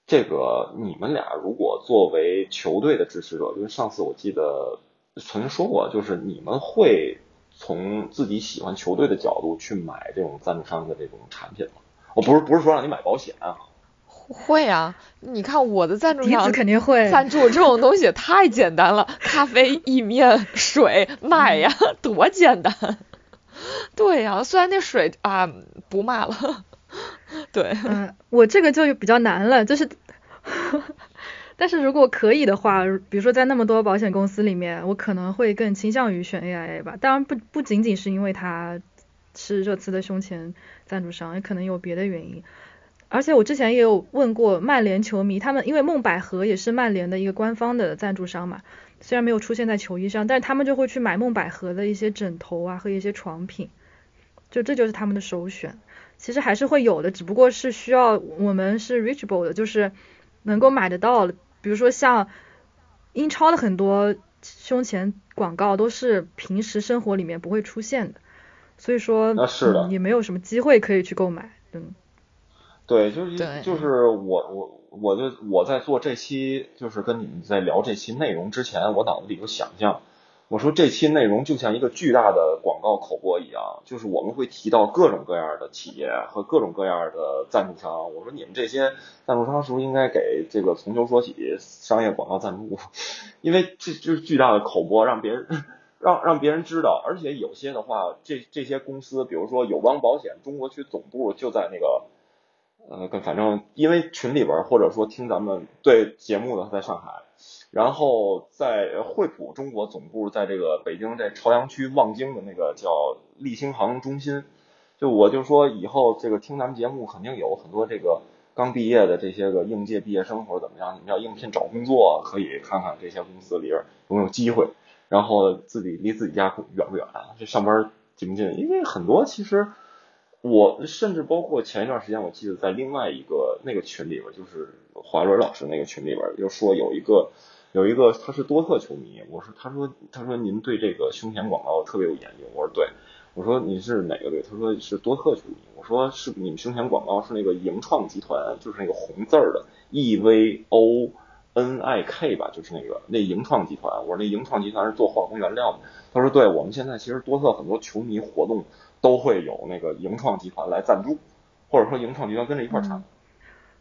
这个你们俩如果作为球队的支持者，因为上次我记得曾经说过，就是你们会从自己喜欢球队的角度去买这种赞助商的这种产品吗？我不是不是说让你买保险啊。会啊，你看我的赞助商肯定会赞助这种东西太简单了，(laughs) 咖啡、意面、水、买呀，多简单。(laughs) 对呀，虽然那水啊不骂了，(laughs) 对。嗯，我这个就比较难了，就是，(laughs) 但是如果可以的话，比如说在那么多保险公司里面，我可能会更倾向于选 AIA 吧。当然不不仅仅是因为它是热刺的胸前赞助商，也可能有别的原因。而且我之前也有问过曼联球迷，他们因为梦百合也是曼联的一个官方的赞助商嘛。虽然没有出现在球衣上，但是他们就会去买梦百合的一些枕头啊和一些床品，就这就是他们的首选。其实还是会有的，只不过是需要我们是 reachable 的，就是能够买得到。比如说像英超的很多胸前广告都是平时生活里面不会出现的，所以说是也没有什么机会可以去购买。嗯，对，就是就是我我我就我在做这期就是跟你们在聊这期内容之前，我脑子里有想象。我说这期内容就像一个巨大的广告口播一样，就是我们会提到各种各样的企业和各种各样的赞助商。我说你们这些赞助商是不是应该给这个从头说起商业广告赞助？(laughs) 因为这就是巨大的口播，让别人让让别人知道。而且有些的话，这这些公司，比如说友邦保险中国区总部就在那个呃，跟反正因为群里边或者说听咱们对节目的在上海。然后在惠普中国总部在这个北京这朝阳区望京的那个叫立兴航中心，就我就说以后这个听咱们节目肯定有很多这个刚毕业的这些个应届毕业生或者怎么样，你们要应聘找工作，可以看看这些公司里边有没有机会，然后自己离自己家远不远，这上班近不近？因为很多其实我甚至包括前一段时间，我记得在另外一个那个群里边，就是华伦老师那个群里边，就说有一个。有一个他是多特球迷，我说他说他说您对这个胸前广告特别有研究，我说对，我说你是哪个队？他说是多特球迷，我说是你们胸前广告是那个盈创集团，就是那个红字儿的 E V O N I K 吧，就是那个那盈创集团。我说那盈创集团是做化工原料的。他说对，我们现在其实多特很多球迷活动都会有那个盈创集团来赞助，或者说盈创集团跟着一块产。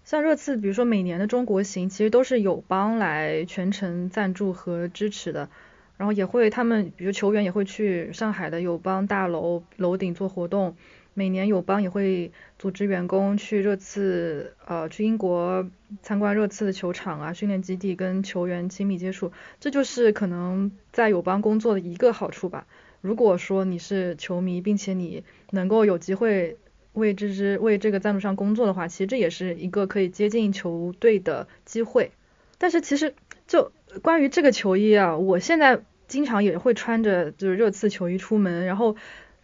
像热刺，比如说每年的中国行，其实都是友邦来全程赞助和支持的，然后也会他们，比如球员也会去上海的友邦大楼楼顶做活动，每年友邦也会组织员工去热刺，呃，去英国参观热刺的球场啊、训练基地，跟球员亲密接触，这就是可能在友邦工作的一个好处吧。如果说你是球迷，并且你能够有机会。为这支为这个赞助商工作的话，其实这也是一个可以接近球队的机会。但是其实就关于这个球衣啊，我现在经常也会穿着就是热刺球衣出门，然后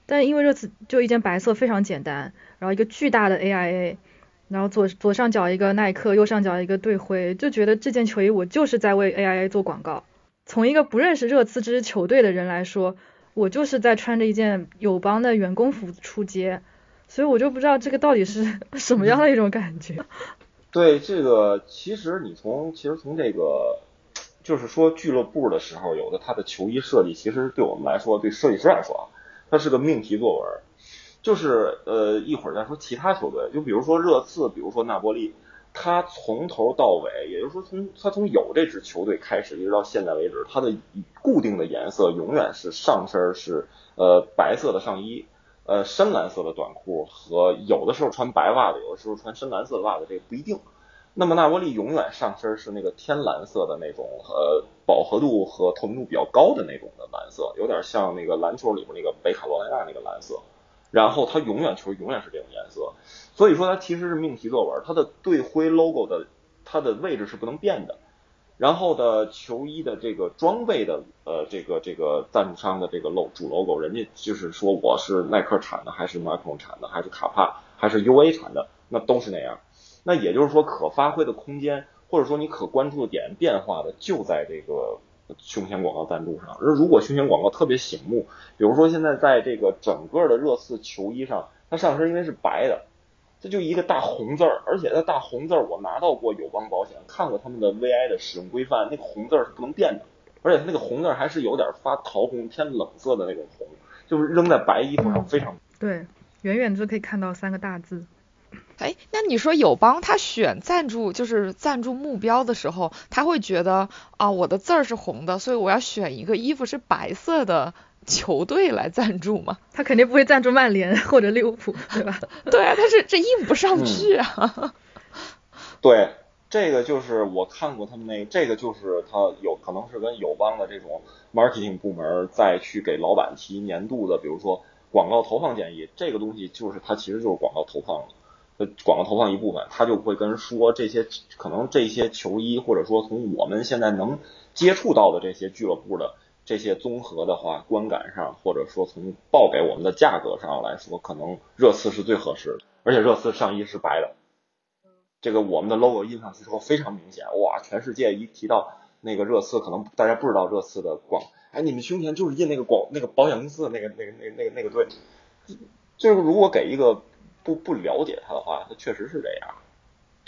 但因为热刺就一件白色非常简单，然后一个巨大的 AIA，然后左左上角一个耐克，右上角一个队徽，就觉得这件球衣我就是在为 AIA 做广告。从一个不认识热刺这支球队的人来说，我就是在穿着一件友邦的员工服出街。所以我就不知道这个到底是 (laughs) 什么样的一种感觉。(laughs) 对这个，其实你从其实从这个，就是说俱乐部的时候，有的他的球衣设计，其实对我们来说，对设计师来说啊，它是个命题作文。就是呃，一会儿再说其他球队，就比如说热刺，比如说纳波利，他从头到尾，也就是说从他从有这支球队开始，一直到现在为止，他的固定的颜色永远是上身是呃白色的上衣。呃，深蓝色的短裤和有的时候穿白袜子，有的时候穿深蓝色的袜子，这个不一定。那么纳波利永远上身是那个天蓝色的那种，呃，饱和度和透明度比较高的那种的蓝色，有点像那个篮球里边那个北卡罗来纳那个蓝色。然后它永远球永远是这种颜色，所以说它其实是命题作文，它的队徽 logo 的它的位置是不能变的。然后的球衣的这个装备的呃这个这个赞助商的这个 logo 主 logo，人家就是说我是耐克产的还是马克龙产的还是卡帕还是 UA 产的，那都是那样。那也就是说可发挥的空间或者说你可关注的点变化的就在这个胸前广告赞助上。而如果胸前广告特别醒目，比如说现在在这个整个的热刺球衣上，它上身因为是白的。这就一个大红字儿，而且那大红字儿我拿到过友邦保险，看过他们的 VI 的使用规范，那个红字儿是不能变的，而且它那个红字儿还是有点发桃红、偏冷色的那种红，就是扔在白衣服上非常对，远远就可以看到三个大字。哎，那你说友邦他选赞助就是赞助目标的时候，他会觉得啊我的字儿是红的，所以我要选一个衣服是白色的。球队来赞助嘛？他肯定不会赞助曼联或者利物浦，(laughs) 对吧？对啊，他是这印不上去啊。(laughs) 对，这个就是我看过他们那，这个就是他有可能是跟友邦的这种 marketing 部门再去给老板提年度的，比如说广告投放建议，这个东西就是它其实就是广告投放呃广告投放一部分，他就会跟人说这些可能这些球衣，或者说从我们现在能接触到的这些俱乐部的。这些综合的话，观感上或者说从报给我们的价格上来说，可能热刺是最合适的。而且热刺上衣是白的，这个我们的 logo 印上去之后非常明显，哇！全世界一提到那个热刺可能大家不知道热刺的广，哎，你们胸前就是印那个广那个保险公司的那个那个那个那个那个队，就是如果给一个不不了解他的话，他确实是这样。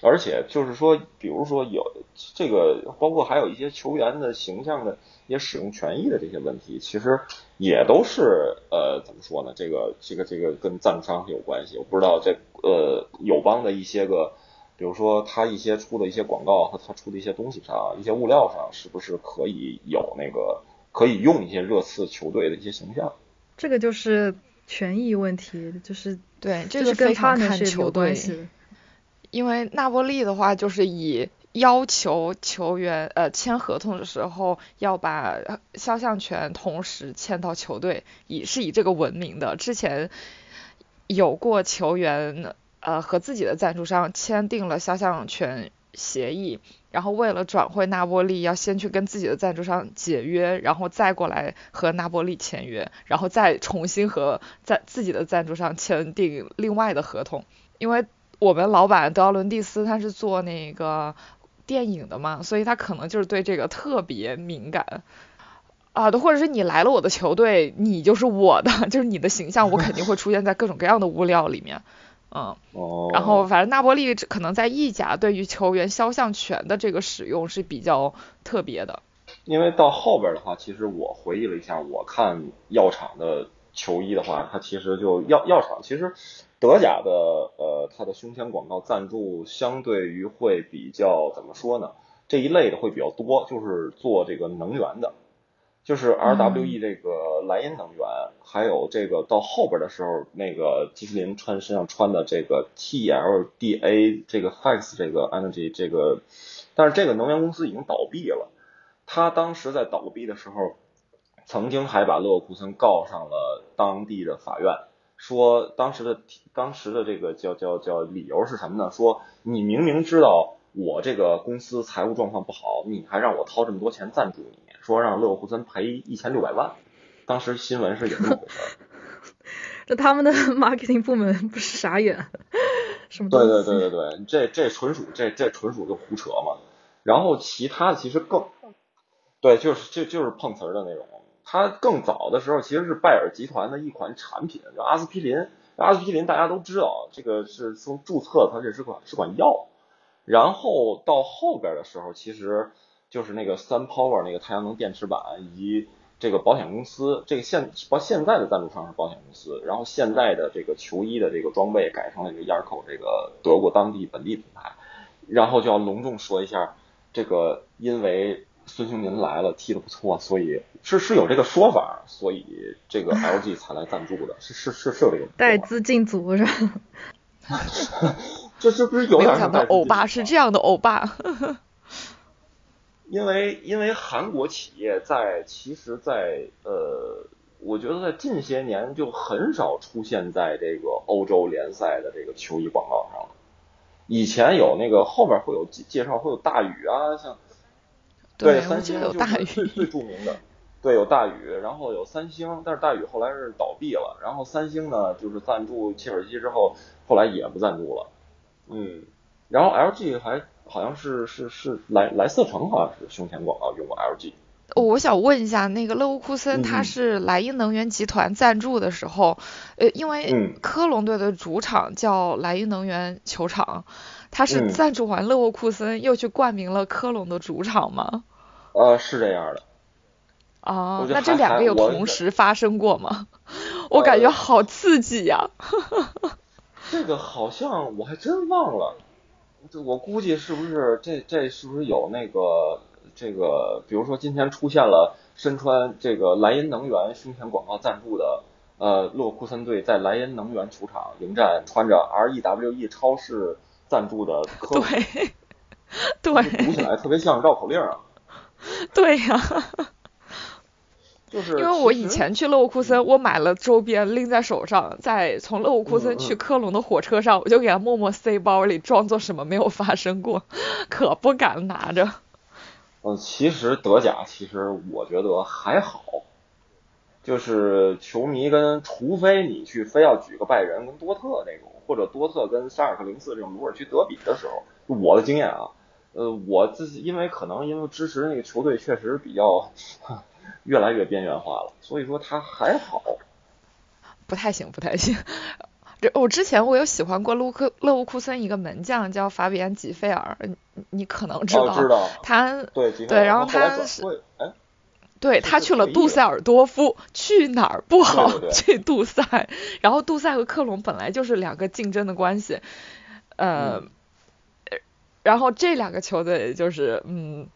而且就是说，比如说有这个，包括还有一些球员的形象的一些使用权益的这些问题，其实也都是呃怎么说呢？这个这个这个跟赞助商有关系。我不知道这呃友邦的一些个，比如说他一些出的一些广告和他出的一些东西上，一些物料上，是不是可以有那个可以用一些热刺球队的一些形象？这个就是权益问题，就是对，这是跟他那是有关系的。因为纳波利的话，就是以要求球员呃签合同的时候要把肖像权同时签到球队，以是以这个闻名的。之前有过球员呃和自己的赞助商签订了肖像权协议，然后为了转会纳波利，要先去跟自己的赞助商解约，然后再过来和纳波利签约，然后再重新和在自己的赞助商签订另外的合同，因为。我们老板德奥伦蒂斯他是做那个电影的嘛，所以他可能就是对这个特别敏感。啊，或者是你来了我的球队，你就是我的，(laughs) 就是你的形象，我肯定会出现在各种各样的物料里面，嗯，然后反正纳波利可能在意甲对于球员肖像权的这个使用是比较特别的，因为到后边的话，其实我回忆了一下，我看药厂的球衣的话，它其实就药药厂其实。德甲的呃，它的胸前广告赞助相对于会比较怎么说呢？这一类的会比较多，就是做这个能源的，就是 RWE 这个莱茵能源，还有这个到后边的时候，那个基斯林穿身上穿的这个 TLDA 这个 Fax 这个 Energy 这个，但是这个能源公司已经倒闭了。他当时在倒闭的时候，曾经还把勒沃库森告上了当地的法院。说当时的当时的这个叫叫叫理由是什么呢？说你明明知道我这个公司财务状况不好，你还让我掏这么多钱赞助你，说让勒沃库森赔一千六百万。当时新闻是有这么回事。(laughs) 这他们的 (laughs) marketing 部门不是傻眼？什么？对对对对对，这这纯属这这纯属就胡扯嘛。然后其他的其实更对，就是就就是碰瓷儿的那种。它更早的时候其实是拜耳集团的一款产品，叫阿司匹林。阿司匹林大家都知道，这个是从注册，它这是款是款药。然后到后边的时候，其实就是那个 Sun Power 那个太阳能电池板，以及这个保险公司。这个现包现在的赞助商是保险公司，然后现在的这个球衣的这个装备改成了这个 Yarco 这个德国当地本地品牌。然后就要隆重说一下，这个因为。孙兴民来了，踢得不错，所以是是有这个说法，所以这个 (laughs) LG 才来赞助的，是是是是有这个带资进组是吧？(laughs) 这是不是有点想到欧巴是这样的欧巴？因为因为韩国企业在其实，在呃，我觉得在近些年就很少出现在这个欧洲联赛的这个球衣广告上了。以前有那个后面会有介绍，会有大宇啊，像。对，三星就是最最著名的，对，有大宇，然后有三星，但是大宇后来是倒闭了，然后三星呢就是赞助切尔西之后，后来也不赞助了，嗯，然后 LG 还好像是是是莱莱瑟城好像是胸前广告用过 LG。我想问一下，那个勒沃库森他是莱茵能源集团赞助的时候，呃，因为科隆队的主场叫莱茵能源球场。他是赞助完勒沃库森，又去冠名了科隆的主场吗？呃，是这样的。啊，那这两个有同时发生过吗？(laughs) 我感觉好刺激呀！这个好像我还真忘了，我估计是不是这这是不是有那个这个，比如说今天出现了身穿这个莱茵能源胸前广告赞助的呃勒沃库森队在莱茵能源球场迎战穿着 R E W E 超市。赞助的，对，对，读起来特别像绕口令啊。对呀，就是因为我以前去勒沃库森，我买了周边拎在手上，在从勒沃库森去科隆的火车上，我就给他默默塞包里，装作什么没有发生过，可不敢拿着。嗯，其实德甲其实我觉得还好，就是球迷跟，除非你去非要举个拜仁跟多特那种。或者多特跟沙尔克零四这种鲁尔区德比的时候，我的经验啊，呃，我自己因为可能因为支持那个球队确实比较 (laughs) 越来越边缘化了，所以说他还好。不太行，不太行。这我之前我有喜欢过勒克勒沃库森一个门将叫法比安吉费尔，你你可能知道。知道。他对对，然后他是，对他去了杜塞尔多夫，去哪儿不好？(laughs) 去杜塞。然后杜塞和克隆本来就是两个竞争的关系，呃，然后这两个球队就是嗯。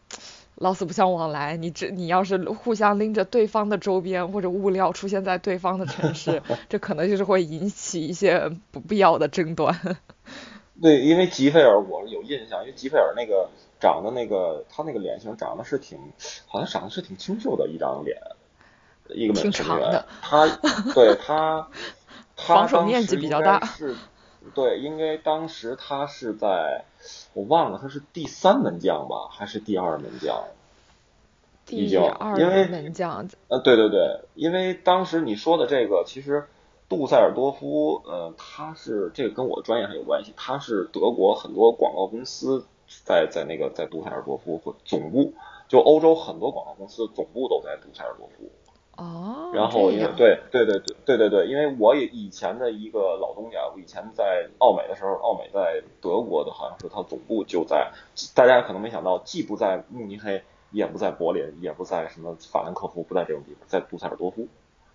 老死不相往来，你这你要是互相拎着对方的周边或者物料出现在对方的城市，(laughs) 这可能就是会引起一些不必要的争端。(laughs) 对，因为吉菲尔我有印象，因为吉菲尔那个长得那个他那个脸型长得是挺，好像长得是挺清秀的一张脸，一个挺长的。他对他，(laughs) 防守面积比较大。是，对，因为当时他是在。我忘了他是第三门将吧，还是第二门将？第二门将。呃，对对对，因为当时你说的这个，其实杜塞尔多夫，呃，他是这个跟我的专业还有关系，他是德国很多广告公司在在那个在杜塞尔多夫总部，就欧洲很多广告公司总部都在杜塞尔多夫。哦，然后因为对对对对对对对，因为我也以前的一个老东家，我以前在奥美的时候，奥美在德国的，好像是它总部就在，大家可能没想到，既不在慕尼黑，也不在柏林，也不在什么法兰克福，不在这种地方，在杜塞尔多夫，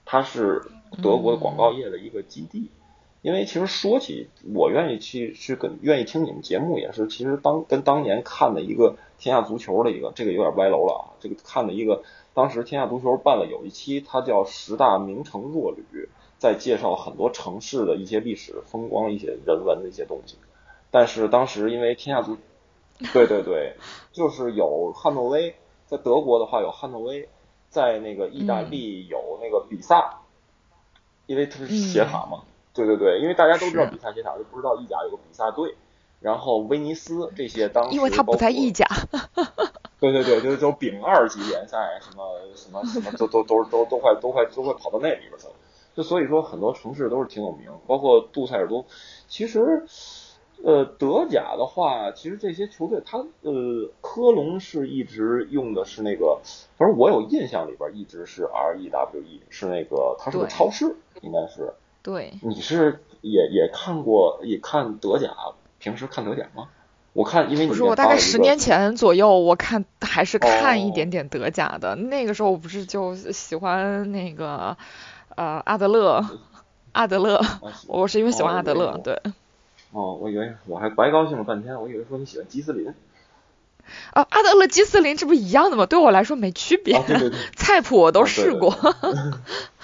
它是德国广告业的一个基地。因为其实说起我愿意去去跟愿意听你们节目，也是其实当跟当年看的一个天下足球的一个，这个有点歪楼了啊，这个看的一个。当时天下足球办了有一期，它叫十大名城弱旅，在介绍很多城市的一些历史风光、一些人文的一些东西。但是当时因为天下足，(laughs) 对对对，就是有汉诺威，在德国的话有汉诺威，在那个意大利有那个比萨，因为它是斜塔嘛。对对对，因为大家都知道比萨斜塔，就不知道意甲有个比萨队。然后威尼斯这些当时因为它不在意甲。(laughs) 对对对，就是就丙二级联赛，什么什么什么，都都都都都快都快都快跑到那里边去了。就所以说，很多城市都是挺有名，包括杜塞尔多。其实，呃，德甲的话，其实这些球队，他呃，科隆是一直用的是那个，反正我有印象里边一直是 R E W E，是那个，它是个超市，应该是。对。你是也也看过，也看德甲，平时看德甲吗？我看，因为不是我大概十年前左右，我看还是看一点点德甲的。那个时候我不是就喜欢那个呃阿德勒，阿德勒，(laughs) 我是因为喜欢阿德勒，对。哦，我以为我还白高兴了半天，我以为说你喜欢基斯林。啊，阿德勒、基斯林这不一样的吗？对我来说没区别。对对对。菜谱我都试过。(laughs)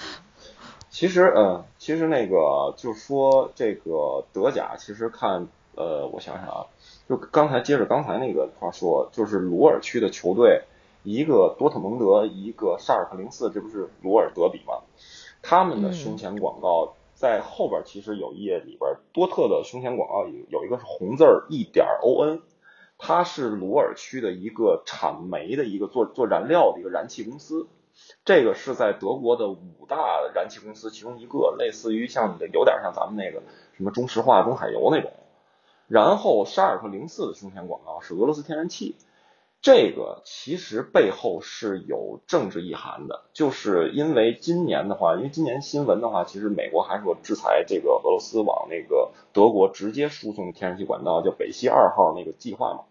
其实，嗯，其实那个就说这个德甲，其实看，呃，我想想啊。就刚才接着刚才那个话说，就是鲁尔区的球队，一个多特蒙德，一个沙尔克零四，这不是鲁尔德比吗？他们的胸前广告在后边其实有一页里边，多特的胸前广告有有一个是红字儿一点 O N，它是鲁尔区的一个产煤的一个做做燃料的一个燃气公司，这个是在德国的五大燃气公司其中一个，类似于像有点像咱们那个什么中石化、中海油那种。然后沙尔克零四的胸前广告是俄罗斯天然气，这个其实背后是有政治意涵的，就是因为今年的话，因为今年新闻的话，其实美国还说制裁这个俄罗斯往那个德国直接输送天然气管道，叫北溪二号那个计划嘛。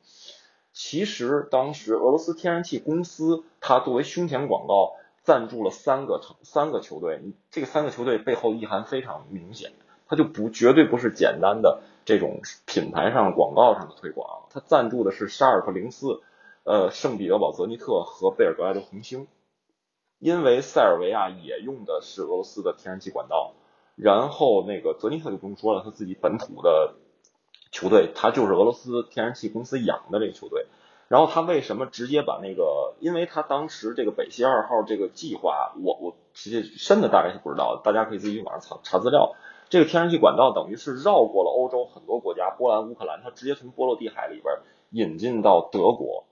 其实当时俄罗斯天然气公司它作为胸前广告赞助了三个三个球队，这个三个球队背后意涵非常明显，它就不绝对不是简单的。这种品牌上广告上的推广，它赞助的是沙尔克零四、呃圣彼得堡泽尼特和贝尔格莱德红星，因为塞尔维亚也用的是俄罗斯的天然气管道，然后那个泽尼特就不用说了，他自己本土的球队，他就是俄罗斯天然气公司养的这个球队，然后他为什么直接把那个，因为他当时这个北溪二号这个计划，我我直接深的大概是不知道，大家可以自己去网上查查资料。这个天然气管道等于是绕过了欧洲很多国家，波兰、乌克兰，它直接从波罗的海里边引进到德国，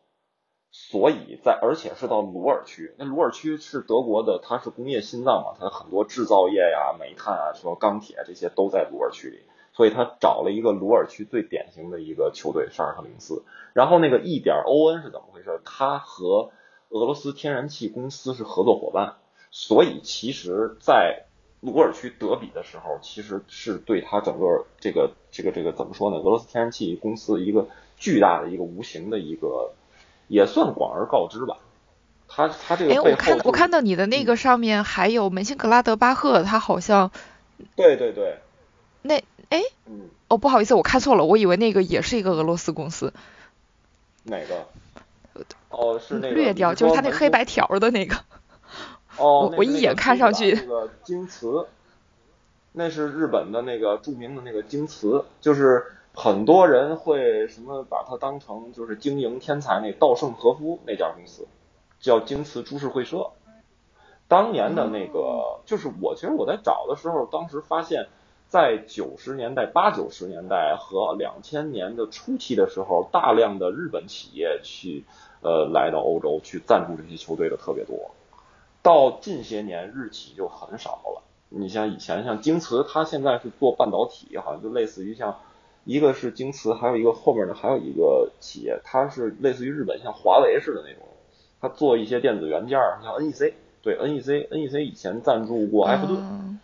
所以在而且是到鲁尔区。那鲁尔区是德国的，它是工业心脏嘛，它很多制造业呀、煤炭啊、什么钢铁这些都在鲁尔区里。所以他找了一个鲁尔区最典型的一个球队沙尔克零四。然后那个一点欧恩是怎么回事？他和俄罗斯天然气公司是合作伙伴，所以其实，在鲁尔区德比的时候，其实是对他整个这个这个这个怎么说呢？俄罗斯天然气公司一个巨大的一个无形的一个，也算广而告之吧。他他这个哎，我看我看到你的那个上面还有门兴格拉德巴赫，他好像。对对对。那哎，嗯，哦，不好意思，我看错了，我以为那个也是一个俄罗斯公司。哪个？哦，是那个略掉，就是他那黑白条的那个。哦，我一眼看上去。那个京瓷，那是日本的那个著名的那个京瓷，就是很多人会什么把它当成就是经营天才那稻盛和夫那家公司，叫京瓷株式会社。当年的那个，就是我其实我在找的时候，当时发现。在九十年代、八九十年代和两千年的初期的时候，大量的日本企业去呃来到欧洲去赞助这些球队的特别多。到近些年，日企就很少了。你像以前像京瓷，它现在是做半导体，好像就类似于像一个是京瓷，还有一个后面的还有一个企业，它是类似于日本像华为似的那种，它做一些电子元件，像 NEC，对 NEC，NEC 以前赞助过埃弗顿。嗯，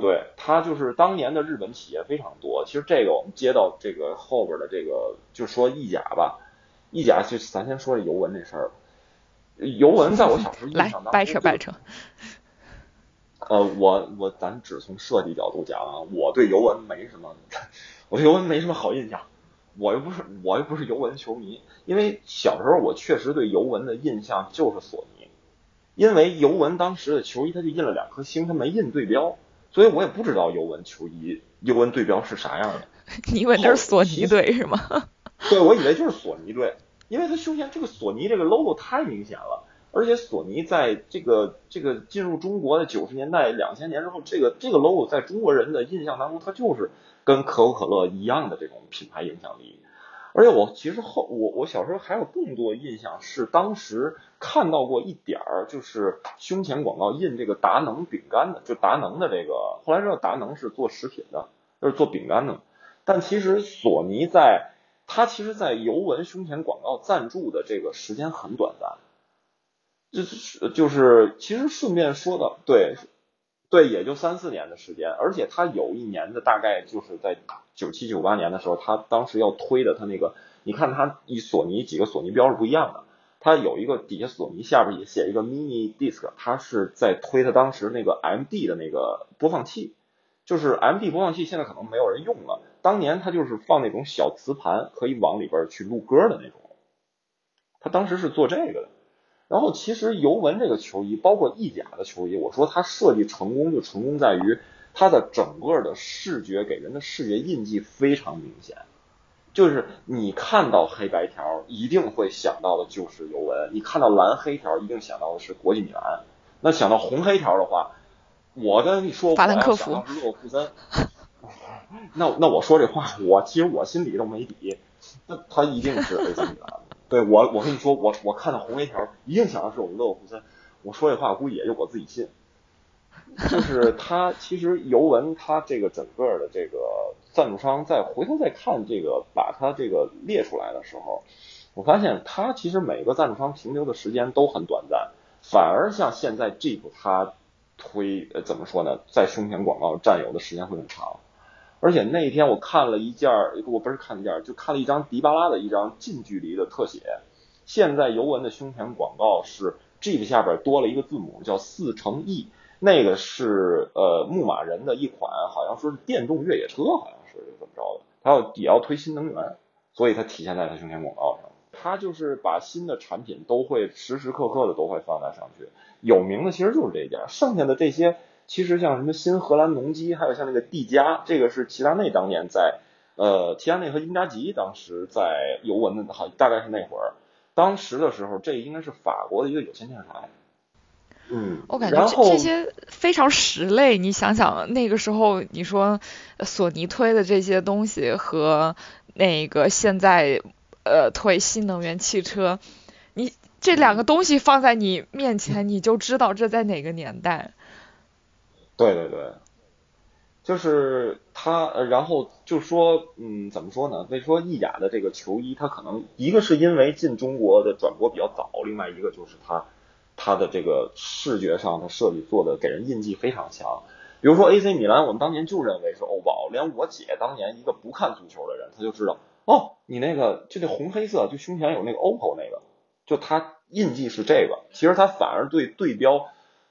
对，它就是当年的日本企业非常多。其实这个我们接到这个后边的这个，就说意甲吧，意甲就咱先说这尤文这事儿。尤文在我小时候印象当中，掰扯掰扯。呃，我我咱只从设计角度讲啊，我对尤文没什么，(laughs) 我对尤文没什么好印象。我又不是我又不是尤文球迷，因为小时候我确实对尤文的印象就是索尼，因为尤文当时的球衣他就印了两颗星，他没印对标。所以我也不知道尤文球衣、尤文队标是啥样的。(laughs) 你以为那是索尼队是吗？对，我以为就是索尼队，因为他胸前这个索尼这个 logo 太明显了，而且索尼在这个这个进入中国的九十年代、两千年之后，这个这个 logo 在中国人的印象当中，它就是跟可口可乐一样的这种品牌影响力。而且我其实后我我小时候还有更多印象是当时看到过一点儿，就是胸前广告印这个达能饼干的，就达能的这个，后来知道达能是做食品的，就是做饼干的。但其实索尼在它其实，在尤文胸前广告赞助的这个时间很短暂，就是就是其实顺便说的，对。对，也就三四年的时间，而且他有一年的大概就是在九七九八年的时候，他当时要推的他那个，你看他一索尼几个索尼标是不一样的，他有一个底下索尼下边也写一个 mini disc，他是在推他当时那个 MD 的那个播放器，就是 MD 播放器现在可能没有人用了，当年他就是放那种小磁盘，可以往里边去录歌的那种，他当时是做这个的。然后其实尤文这个球衣，包括意甲的球衣，我说它设计成功就成功在于它的整个的视觉给人的视觉印记非常明显，就是你看到黑白条一定会想到的就是尤文，你看到蓝黑条一定想到的是国际米兰，那想到红黑条的话，我跟你说，我要想到是勒沃库森，(laughs) 那那我说这话，我其实我心里都没底，那他一定是 AC 米兰。对我，我跟你说，我我看到红黑条，一定想的是我们勒沃库森。我说这话，估计也就我自己信。就是他，其实尤文他这个整个的这个赞助商，再回头再看这个，把他这个列出来的时候，我发现他其实每个赞助商停留的时间都很短暂，反而像现在 Jeep 他推呃怎么说呢，在胸前广告占有的时间会很长。而且那一天我看了一件儿，我不是看一件儿，就看了一张迪巴拉的一张近距离的特写。现在尤文的胸前广告是 Jeep 下边多了一个字母，叫四乘 E，那个是呃牧马人的一款，好像说是电动越野车，好像是怎么着的。它要也要推新能源，所以它体现在它胸前广告上。它就是把新的产品都会时时刻刻的都会放在上去。有名的其实就是这家，剩下的这些。其实像什么新荷兰农机，还有像那个蒂加，这个是齐达内当年在，呃，齐达内和因扎吉当时在尤文的，好大概是那会儿，当时的时候，这应该是法国的一个有线电视台。嗯，我感觉这这些非常实类。你想想那个时候，你说索尼推的这些东西和那个现在呃推新能源汽车，你这两个东西放在你面前，你就知道这在哪个年代。对对对，就是他，然后就说，嗯，怎么说呢？为说意甲的这个球衣，它可能一个是因为进中国的转播比较早，另外一个就是它它的这个视觉上的设计做的给人印记非常强。比如说 AC 米兰，我们当年就认为是欧宝，连我姐当年一个不看足球的人，她就知道，哦，你那个就那红黑色，就胸前有那个 OPPO 那个，就它印记是这个。其实它反而对对标。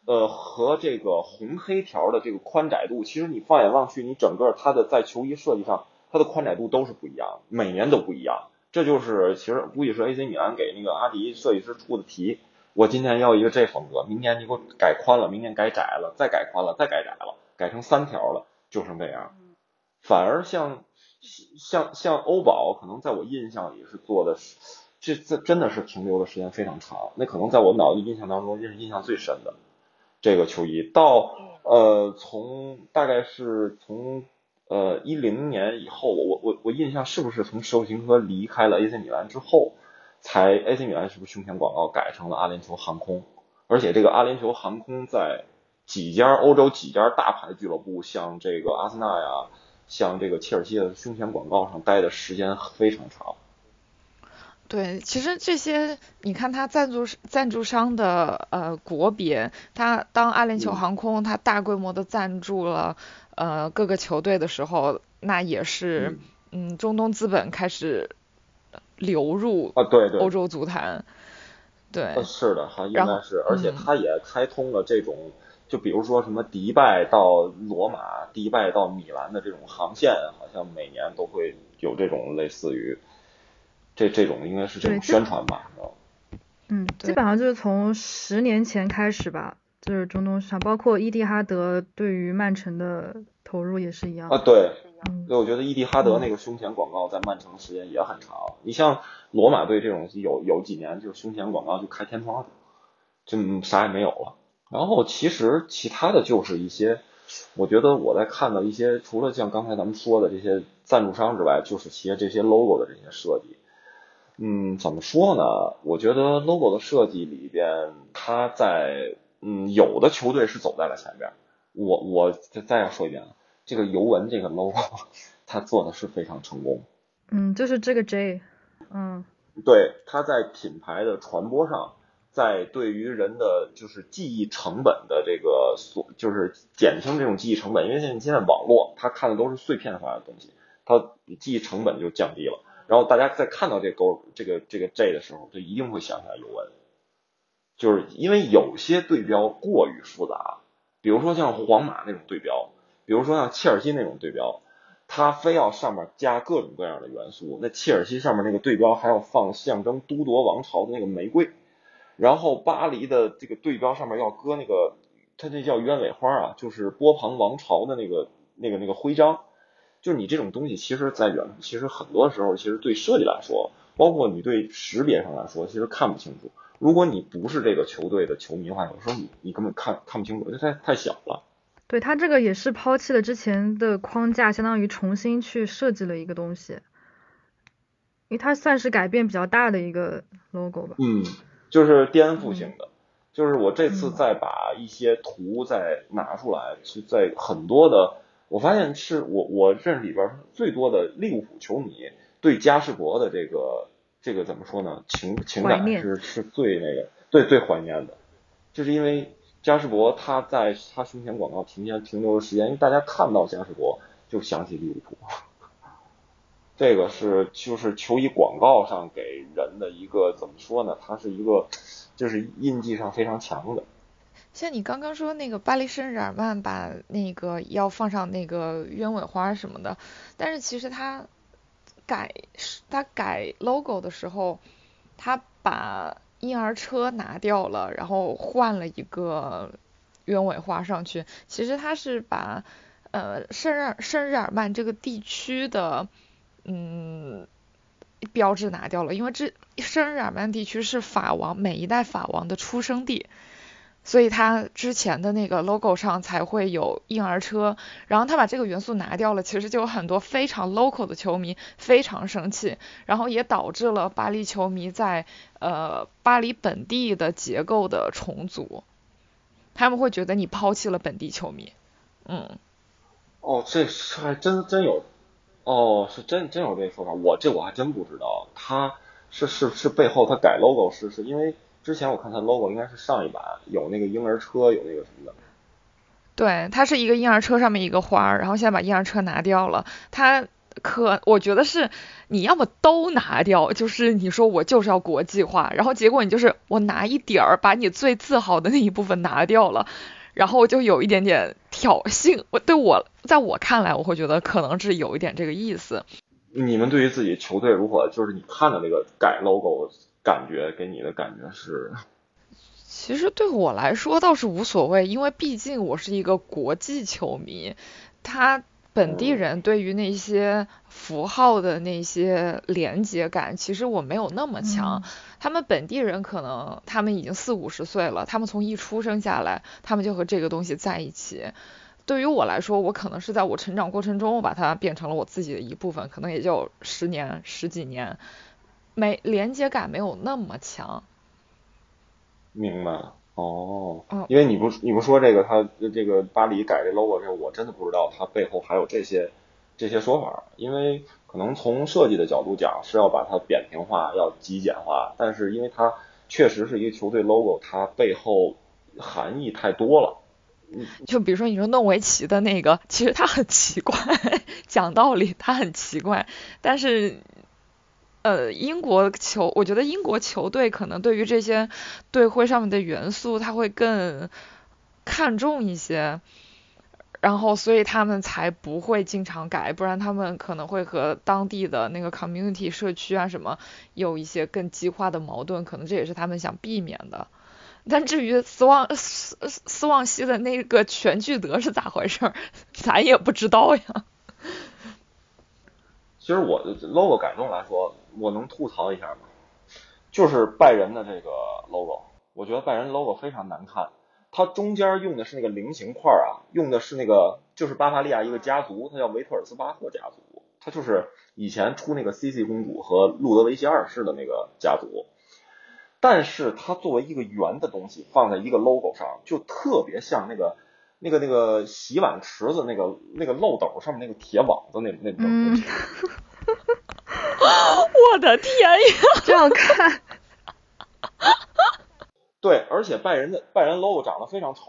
呃，和这个红黑条的这个宽窄度，其实你放眼望去，你整个它的在球衣设计上，它的宽窄度都是不一样，每年都不一样。这就是其实估计是 AC 米兰给那个阿迪设计师出的题。我今年要一个这风格，明年你给我改宽了，明年改窄了，再改宽了，再改窄了，改成三条了，就成这样。反而像像像欧宝，可能在我印象里是做的，这这真的是停留的时间非常长。那可能在我脑子印象当中，这是印象最深的。这个球衣到呃，从大概是从呃一零年以后，我我我印象是不是从施琴科离开了 AC 米兰之后，才 AC 米兰是不是胸前广告改成了阿联酋航空？而且这个阿联酋航空在几家欧洲几家大牌俱乐部，像这个阿森纳呀，像这个切尔西的胸前广告上待的时间非常长。对，其实这些你看它赞助赞助商的呃国别，它当阿联酋航空它大规模的赞助了呃各个球队的时候，那也是嗯。中东资本开始流入啊对对。欧洲足坛，对，是的哈应该是，而且它也开通了这种就比如说什么迪拜到罗马、迪拜到米兰的这种航线，好像每年都会有这种类似于。这这种应该是这种宣传吧，嗯，基本上就是从十年前开始吧，就是中东市场，包括伊蒂哈德对于曼城的投入也是一样啊，对，对，我觉得伊蒂哈德那个胸前广告在曼城时间也很长，你像罗马队这种有有几年就是胸前广告就开天窗，就啥也没有了，然后其实其他的就是一些，我觉得我在看到一些除了像刚才咱们说的这些赞助商之外，就是企业这些 logo 的这些设计。嗯，怎么说呢？我觉得 logo 的设计里边，它在嗯，有的球队是走在了前边。我我再再要说一遍啊，这个尤文这个 logo，(laughs) 它做的是非常成功。嗯，就是这个 J，嗯，对，它在品牌的传播上，在对于人的就是记忆成本的这个所，就是减轻这种记忆成本，因为现在现在网络它看的都是碎片化的东西，它记忆成本就降低了。然后大家在看到这勾这个这个 J 的时候，就一定会想起来尤文，就是因为有些对标过于复杂，比如说像皇马那种对标，比如说像切尔西那种对标，它非要上面加各种各样的元素。那切尔西上面那个对标还要放象征都铎王朝的那个玫瑰，然后巴黎的这个对标上面要搁那个，它这叫鸢尾花啊，就是波旁王朝的那个那个那个徽章。就是你这种东西，其实，在远，其实很多时候，其实对设计来说，包括你对识别上来说，其实看不清楚。如果你不是这个球队的球迷的话，有时候你你根本看看不清楚，因为太太小了。对他这个也是抛弃了之前的框架，相当于重新去设计了一个东西，因为它算是改变比较大的一个 logo 吧。嗯，就是颠覆性的。就是我这次再把一些图再拿出来，去在很多的。我发现是我我认识里边最多的利物浦球迷对加士伯的这个这个怎么说呢情情感是是最那个最最怀念的，就是因为加士伯他在他胸前广告停下停留的时间，因为大家看到加士伯就想起利物浦，(laughs) 这个是就是球衣广告上给人的一个怎么说呢？它是一个就是印记上非常强的。像你刚刚说那个巴黎圣日耳曼把那个要放上那个鸢尾花什么的，但是其实他改他改 logo 的时候，他把婴儿车拿掉了，然后换了一个鸢尾花上去。其实他是把呃圣日圣日耳曼这个地区的嗯标志拿掉了，因为这圣日耳曼地区是法王每一代法王的出生地。所以他之前的那个 logo 上才会有婴儿车，然后他把这个元素拿掉了，其实就有很多非常 local 的球迷非常生气，然后也导致了巴黎球迷在呃巴黎本地的结构的重组，他们会觉得你抛弃了本地球迷，嗯，哦，这这还真真有，哦，是真真有这说法，我这我还真不知道，他是是是背后他改 logo 是是因为之前我看它 logo 应该是上一版有那个婴儿车有那个什么的。对，它是一个婴儿车上面一个花儿，然后现在把婴儿车拿掉了。它可我觉得是你要么都拿掉，就是你说我就是要国际化，然后结果你就是我拿一点儿，把你最自豪的那一部分拿掉了，然后就有一点点挑衅。我对我在我看来，我会觉得可能是有一点这个意思。你们对于自己球队如何？就是你看的那个改 logo 感觉给你的感觉是？其实对我来说倒是无所谓，因为毕竟我是一个国际球迷，他本地人对于那些符号的那些连接感，其实我没有那么强。他们本地人可能他们已经四五十岁了，他们从一出生下来，他们就和这个东西在一起。对于我来说，我可能是在我成长过程中，我把它变成了我自己的一部分，可能也就十年十几年，没连接感没有那么强。明白了哦，因为你不你不说这个他这个巴黎改这 logo 这，我真的不知道它背后还有这些这些说法。因为可能从设计的角度讲是要把它扁平化，要极简化，但是因为它确实是一个球队 logo，它背后含义太多了。就比如说你说诺维奇的那个，其实它很奇怪，讲道理它很奇怪，但是。呃，英国球，我觉得英国球队可能对于这些队徽上面的元素，他会更看重一些，然后所以他们才不会经常改，不然他们可能会和当地的那个 community 社区啊什么有一些更激化的矛盾，可能这也是他们想避免的。但至于斯旺斯斯旺西的那个全聚德是咋回事，(laughs) 咱也不知道呀。其实我的 logo 改动来说。我能吐槽一下吗？就是拜仁的这个 logo，我觉得拜仁 logo 非常难看。它中间用的是那个菱形块啊，用的是那个就是巴伐利亚一个家族，它叫维特尔斯巴赫家族，它就是以前出那个 CC 公主和路德维希二世的那个家族。但是它作为一个圆的东西放在一个 logo 上，就特别像那个那个那个洗碗池子那个那个漏斗上面那个铁网子那那种东西。(laughs) 我的天呀！(laughs) 这样看，对，而且拜仁的拜仁 logo 长得非常丑。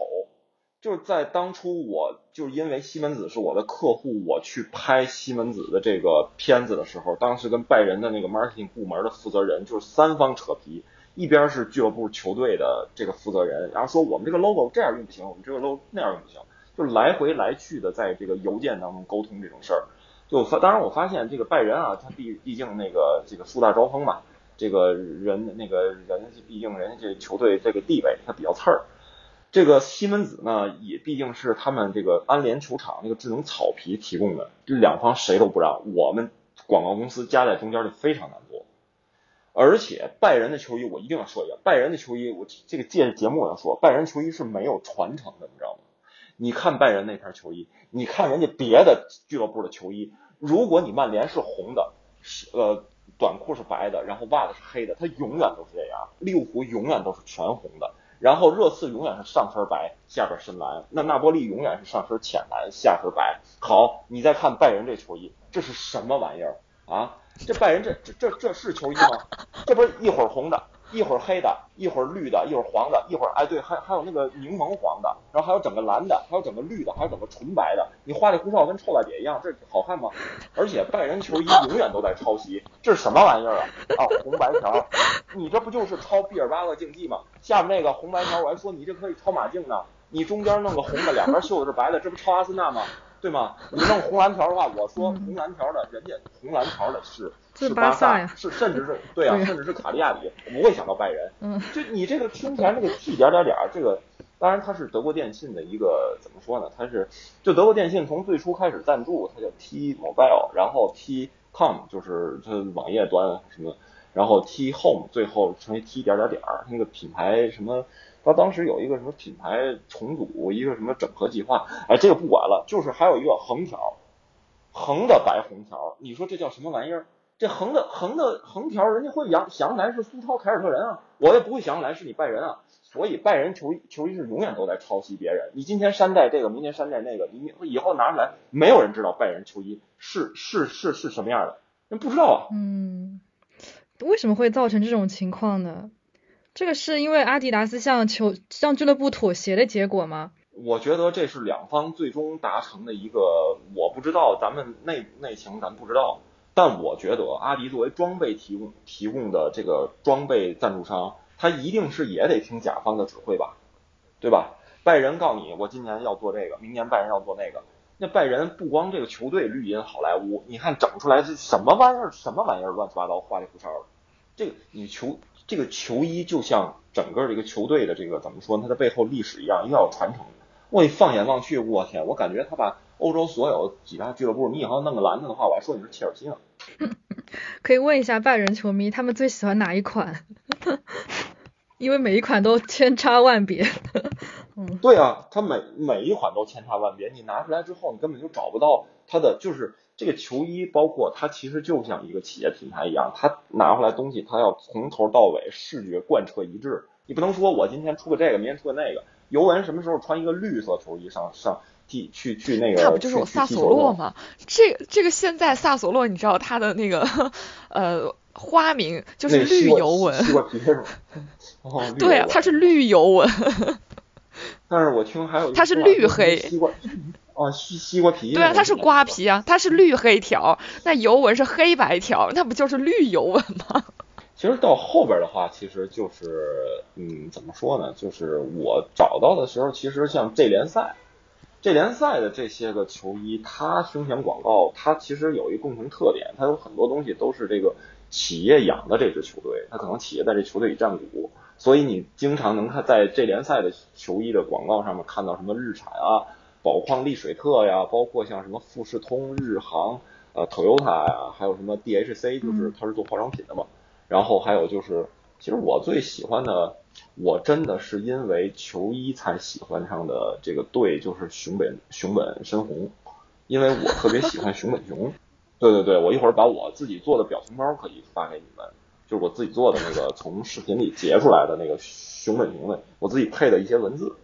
就是在当初，我就是因为西门子是我的客户，我去拍西门子的这个片子的时候，当时跟拜仁的那个 marketing 部门的负责人就是三方扯皮，一边是俱乐部球队的这个负责人，然后说我们这个 logo 这样用不行，我们这个 logo 那样用不行，就来回来去的在这个邮件当中沟通这种事儿。就发，当然我发现这个拜仁啊，他毕毕竟那个这个树大招风嘛，这个人那个人毕竟人家这球队这个地位他比较刺儿。这个西门子呢，也毕竟是他们这个安联球场那个智能草皮提供的，这两方谁都不让，我们广告公司夹在中间就非常难做。而且拜仁的球衣我一定要说一下，拜仁的球衣我这个借着节目我要说，拜仁球衣是没有传承的，你知道吗？你看拜仁那片球衣，你看人家别的俱乐部的球衣。如果你曼联是红的，是呃短裤是白的，然后袜子是黑的，它永远都是这样。利物浦永远都是全红的，然后热刺永远是上身白，下边深蓝。那那波利永远是上身浅蓝，下身白。好，你再看拜仁这球衣，这是什么玩意儿啊？这拜仁这这这这是球衣吗？这不是一会儿红的。一会儿黑的，一会儿绿的，一会儿黄的，一会儿哎对，还还有那个柠檬黄的，然后还有整个蓝的，还有整个绿的，还有整个纯白的。你花里胡哨跟臭大姐一样，这好看吗？而且拜仁球衣永远都在抄袭，这是什么玩意儿啊？啊，红白条，你这不就是抄毕尔巴鄂竞技吗？下面那个红白条，我还说你这可以抄马竞呢，你中间弄个红的，两边绣的是白的，这不抄阿森纳吗？对吗？你弄红蓝条的话，我说红蓝条的，人家红蓝条的是 (laughs) 是巴萨，是甚至是 (laughs) 对啊，甚至是卡利亚里，不会想到拜仁。嗯，就你这个听起来这个 T 点点点，这个当然它是德国电信的一个怎么说呢？它是就德国电信从最初开始赞助，它叫 T Mobile，然后 T Com 就是它网页端什么，然后 T Home 最后成为 T 点点点儿，那个品牌什么。他当时有一个什么品牌重组，一个什么整合计划，哎，这个不管了，就是还有一个横条，横的白红条，你说这叫什么玩意儿？这横的横的横条，人家会想想来是苏超凯尔特人啊，我也不会想来是你拜仁啊。所以拜仁球球衣是永远都在抄袭别人。你今天山寨这个，明天山寨那个，你以后拿出来，没有人知道拜仁球衣是是是是什么样的，人不知道啊。嗯，为什么会造成这种情况呢？这个是因为阿迪达斯向球向俱乐部妥协的结果吗？我觉得这是两方最终达成的一个，我不知道咱们内内情咱不知道，但我觉得阿迪作为装备提供提供的这个装备赞助商。他一定是也得听甲方的指挥吧，对吧？拜仁告你，我今年要做这个，明年拜仁要做那个。那拜仁不光这个球队绿茵好莱坞，你看整出来这什么玩意儿？什么玩意儿？乱七八糟花里胡哨的。这个你球这个球衣就像整个这个球队的这个怎么说？它的背后历史一样，一定要传承。我一放眼望去，我天，我感觉他把欧洲所有几大俱乐部，你以后弄个篮子的话，我还说你是切尔西呢。(laughs) 可以问一下拜仁球迷，他们最喜欢哪一款？因为每一款都千差万别，嗯，对啊，它每每一款都千差万别，你拿出来之后，你根本就找不到它的，就是这个球衣，包括它其实就像一个企业品牌一样，它拿回来东西，它要从头到尾视觉贯彻一致，你不能说我今天出个这个，明天出个那个。尤文什么时候穿一个绿色球衣上上踢去去那个？那不就是我萨索洛吗？这这个现在萨索洛，你知道他的那个呃。花名就是绿尤文，(laughs) 对啊，它是绿尤文。但是我听还有它是绿黑西瓜，(laughs) 哦西西瓜皮。对啊，它是瓜皮啊，它是绿黑条，那尤文是黑白条，那不就是绿尤文吗？(laughs) 其实到后边的话，其实就是嗯，怎么说呢？就是我找到的时候，其实像这联赛，这联赛的这些个球衣，它胸前广告，它其实有一共同特点，它有很多东西都是这个。企业养的这支球队，它可能企业在这球队里占股，所以你经常能看在这联赛的球衣的广告上面看到什么日产啊、宝矿力水特呀，包括像什么富士通、日航、呃，Toyota 呀，还有什么 DHC，就是它是做化妆品的嘛。然后还有就是，其实我最喜欢的，我真的是因为球衣才喜欢上的这个队，就是熊本熊本深红，因为我特别喜欢熊本熊。对对对，我一会儿把我自己做的表情包可以发给你们，就是我自己做的那个从视频里截出来的那个熊本熊的，我自己配的一些文字。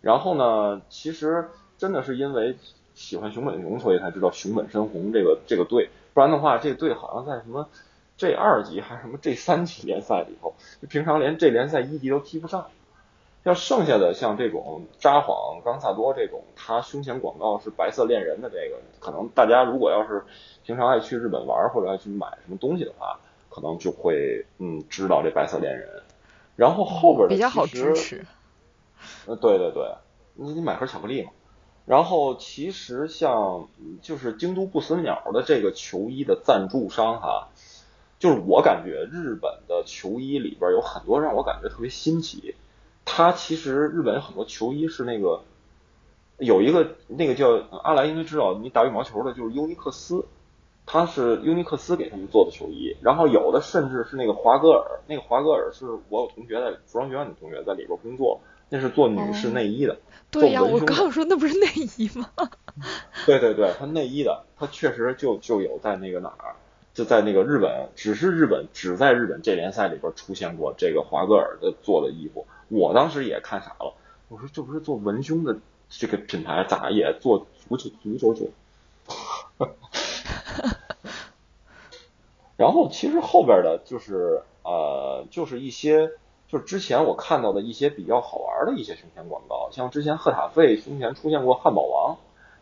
然后呢，其实真的是因为喜欢熊本熊，所以才知道熊本深红这个这个队，不然的话，这队好像在什么 G 二级还是什么 G 三级联赛里头，平常连这联赛一级都踢不上。像剩下的像这种札幌、冈萨多这种，他胸前广告是白色恋人的这个，可能大家如果要是平常爱去日本玩或者爱去买什么东西的话，可能就会嗯知道这白色恋人。然后后边的比较好支持。呃，对对对，你你买盒巧克力嘛。然后其实像就是京都不死鸟的这个球衣的赞助商哈，就是我感觉日本的球衣里边有很多让我感觉特别新奇。它其实日本有很多球衣是那个有一个那个叫阿莱应该知道，你打羽毛球的就是尤尼克斯，他是尤尼克斯给他们做的球衣，然后有的甚至是那个华格尔，那个华格尔是我有同学在服装学院的同学在里边工作，那是做女士内衣的。对呀，我刚说那不是内衣吗？(laughs) 对对对，他内衣的，他确实就就有在那个哪儿，就在那个日本，只是日本只在日本这联赛里边出现过这个华歌尔的做的衣服。我当时也看傻了，我说这不是做文胸的这个品牌，咋也做足球足球球？(laughs) (laughs) 然后其实后边的就是呃，就是一些就是之前我看到的一些比较好玩的一些胸前广告，像之前赫塔费胸前出现过汉堡王，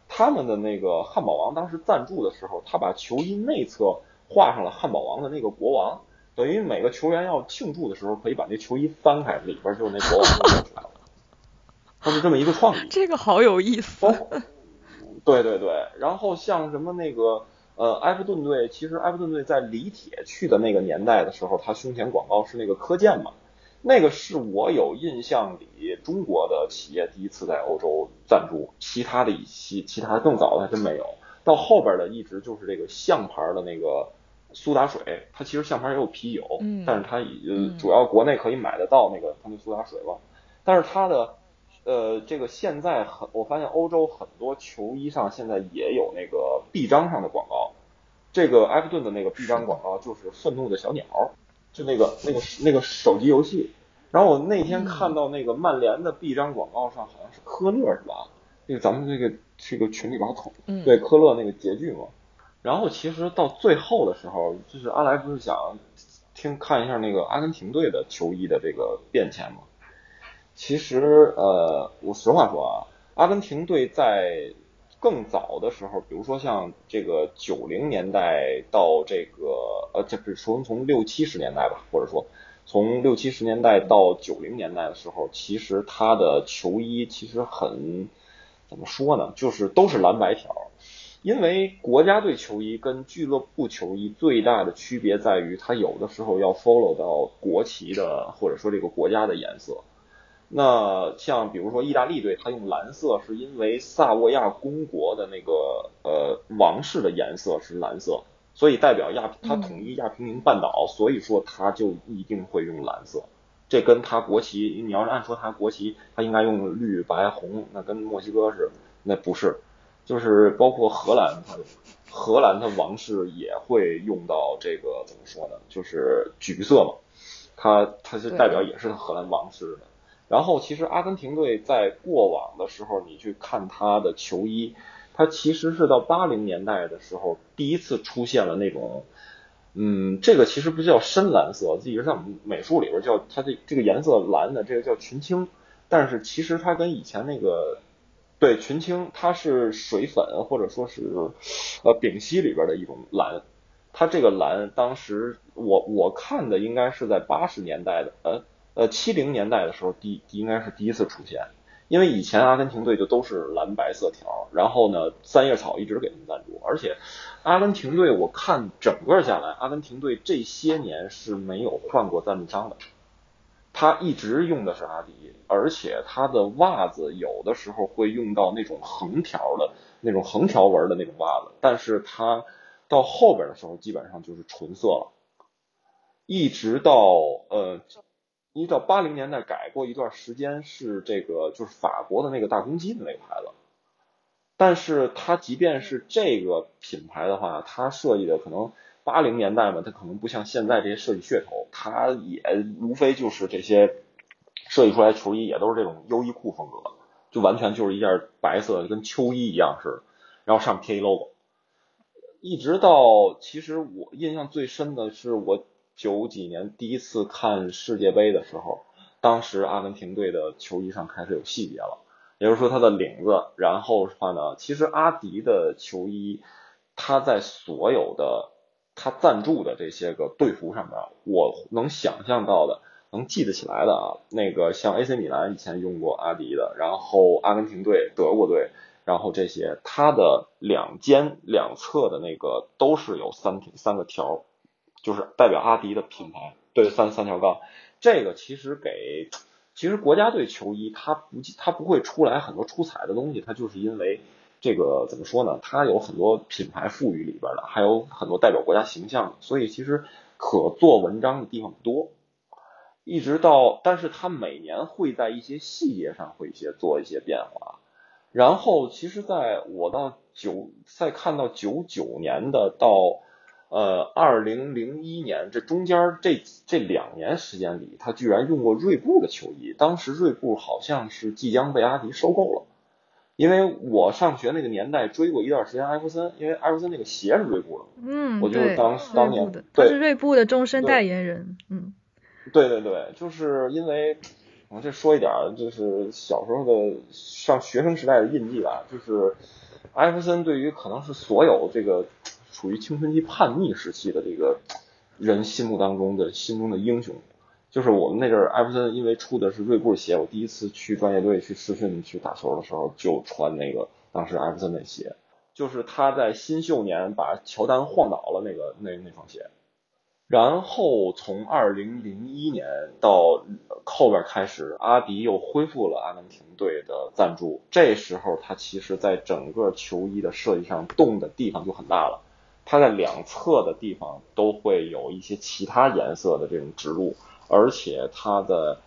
他们的那个汉堡王当时赞助的时候，他把球衣内侧画上了汉堡王的那个国王。等于每个球员要庆祝的时候，可以把那球衣翻开，里边就是那国王露出来了。它是这么一个创意。这个好有意思。对对对，然后像什么那个呃埃弗顿队，其实埃弗顿队在李铁去的那个年代的时候，他胸前广告是那个科健嘛，那个是我有印象里中国的企业第一次在欧洲赞助，其他的一些其他更早的还真没有。到后边的一直就是这个象牌的那个。苏打水，它其实象牌也有啤酒，但是它呃主要国内可以买得到那个它那苏打水吧。但是它的呃这个现在很，我发现欧洲很多球衣上现在也有那个臂章上的广告。这个埃弗顿的那个臂章广告就是愤怒的小鸟，就那个那个那个手机游戏。然后我那天看到那个曼联的 B 张广告上好像是科勒是吧？那个咱们这个这个群里边统，对科勒那个截句嘛。然后其实到最后的时候，就是阿莱不是想听看一下那个阿根廷队的球衣的这个变迁嘛？其实呃，我实话说啊，阿根廷队在更早的时候，比如说像这个九零年代到这个呃，这不是从从六七十年代吧，或者说从六七十年代到九零年代的时候，其实他的球衣其实很怎么说呢？就是都是蓝白条。因为国家队球衣跟俱乐部球衣最大的区别在于，它有的时候要 follow 到国旗的或者说这个国家的颜色。那像比如说意大利队，它用蓝色是因为萨沃亚公国的那个呃王室的颜色是蓝色，所以代表亚它统一亚平宁半岛，所以说它就一定会用蓝色。这跟它国旗，你要是按说它国旗，它应该用绿白红，那跟墨西哥是那不是。就是包括荷兰，它荷兰的王室也会用到这个怎么说呢？就是橘色嘛，它它是代表也是荷兰王室的。然后其实阿根廷队在过往的时候，你去看他的球衣，它其实是到八零年代的时候第一次出现了那种，嗯，这个其实不叫深蓝色，自己在我们美术里边叫它这这个颜色蓝的，这个叫群青，但是其实它跟以前那个。对群青，它是水粉或者说是呃丙烯里边的一种蓝，它这个蓝当时我我看的应该是在八十年代的呃呃七零年代的时候第应该是第一次出现，因为以前阿根廷队就都是蓝白色条，然后呢三叶草一直给他们赞助，而且阿根廷队我看整个下来，阿根廷队这些年是没有换过赞助商的。他一直用的是阿迪，而且他的袜子有的时候会用到那种横条的那种横条纹的那种袜子，但是他到后边的时候基本上就是纯色了，一直到呃，一直到八零年代改过一段时间是这个就是法国的那个大公鸡的那个牌子，但是它即便是这个品牌的话，它设计的可能。八零年代嘛，它可能不像现在这些设计噱头，它也无非就是这些设计出来球衣也都是这种优衣库风格，就完全就是一件白色的跟秋衣一样似的，然后上面贴一 logo。一直到其实我印象最深的是我九几年第一次看世界杯的时候，当时阿根廷队的球衣上开始有细节了，也就是说它的领子，然后的话呢，其实阿迪的球衣它在所有的。他赞助的这些个队服上面，我能想象到的、能记得起来的啊，那个像 AC 米兰以前用过阿迪的，然后阿根廷队、德国队，然后这些，它的两肩两侧的那个都是有三三个条，就是代表阿迪的品牌，对，三三条杠。这个其实给，其实国家队球衣它不它不会出来很多出彩的东西，它就是因为。这个怎么说呢？它有很多品牌赋予里边的，还有很多代表国家形象，所以其实可做文章的地方不多。一直到，但是它每年会在一些细节上会一些做一些变化。然后，其实在我到九再看到九九年的到呃二零零一年这中间这这两年时间里，他居然用过锐步的球衣。当时锐步好像是即将被阿迪收购了。因为我上学那个年代追过一段时间艾弗森，因为艾弗森那个鞋是锐步的，嗯，我就是当当年他是锐步的终身代言人，嗯，对对对，就是因为我这说一点，就是小时候的上学生时代的印记吧，就是艾弗森对于可能是所有这个处于青春期叛逆时期的这个人心目当中的心中的英雄。就是我们那阵儿，艾弗森因为出的是锐步鞋，我第一次去专业队去试训去打球的时候，就穿那个当时艾弗森的鞋。就是他在新秀年把乔丹晃倒了那个那那双鞋。然后从二零零一年到后边开始，阿迪又恢复了阿根廷队的赞助。这时候他其实在整个球衣的设计上动的地方就很大了。它在两侧的地方都会有一些其他颜色的这种植入。而且它的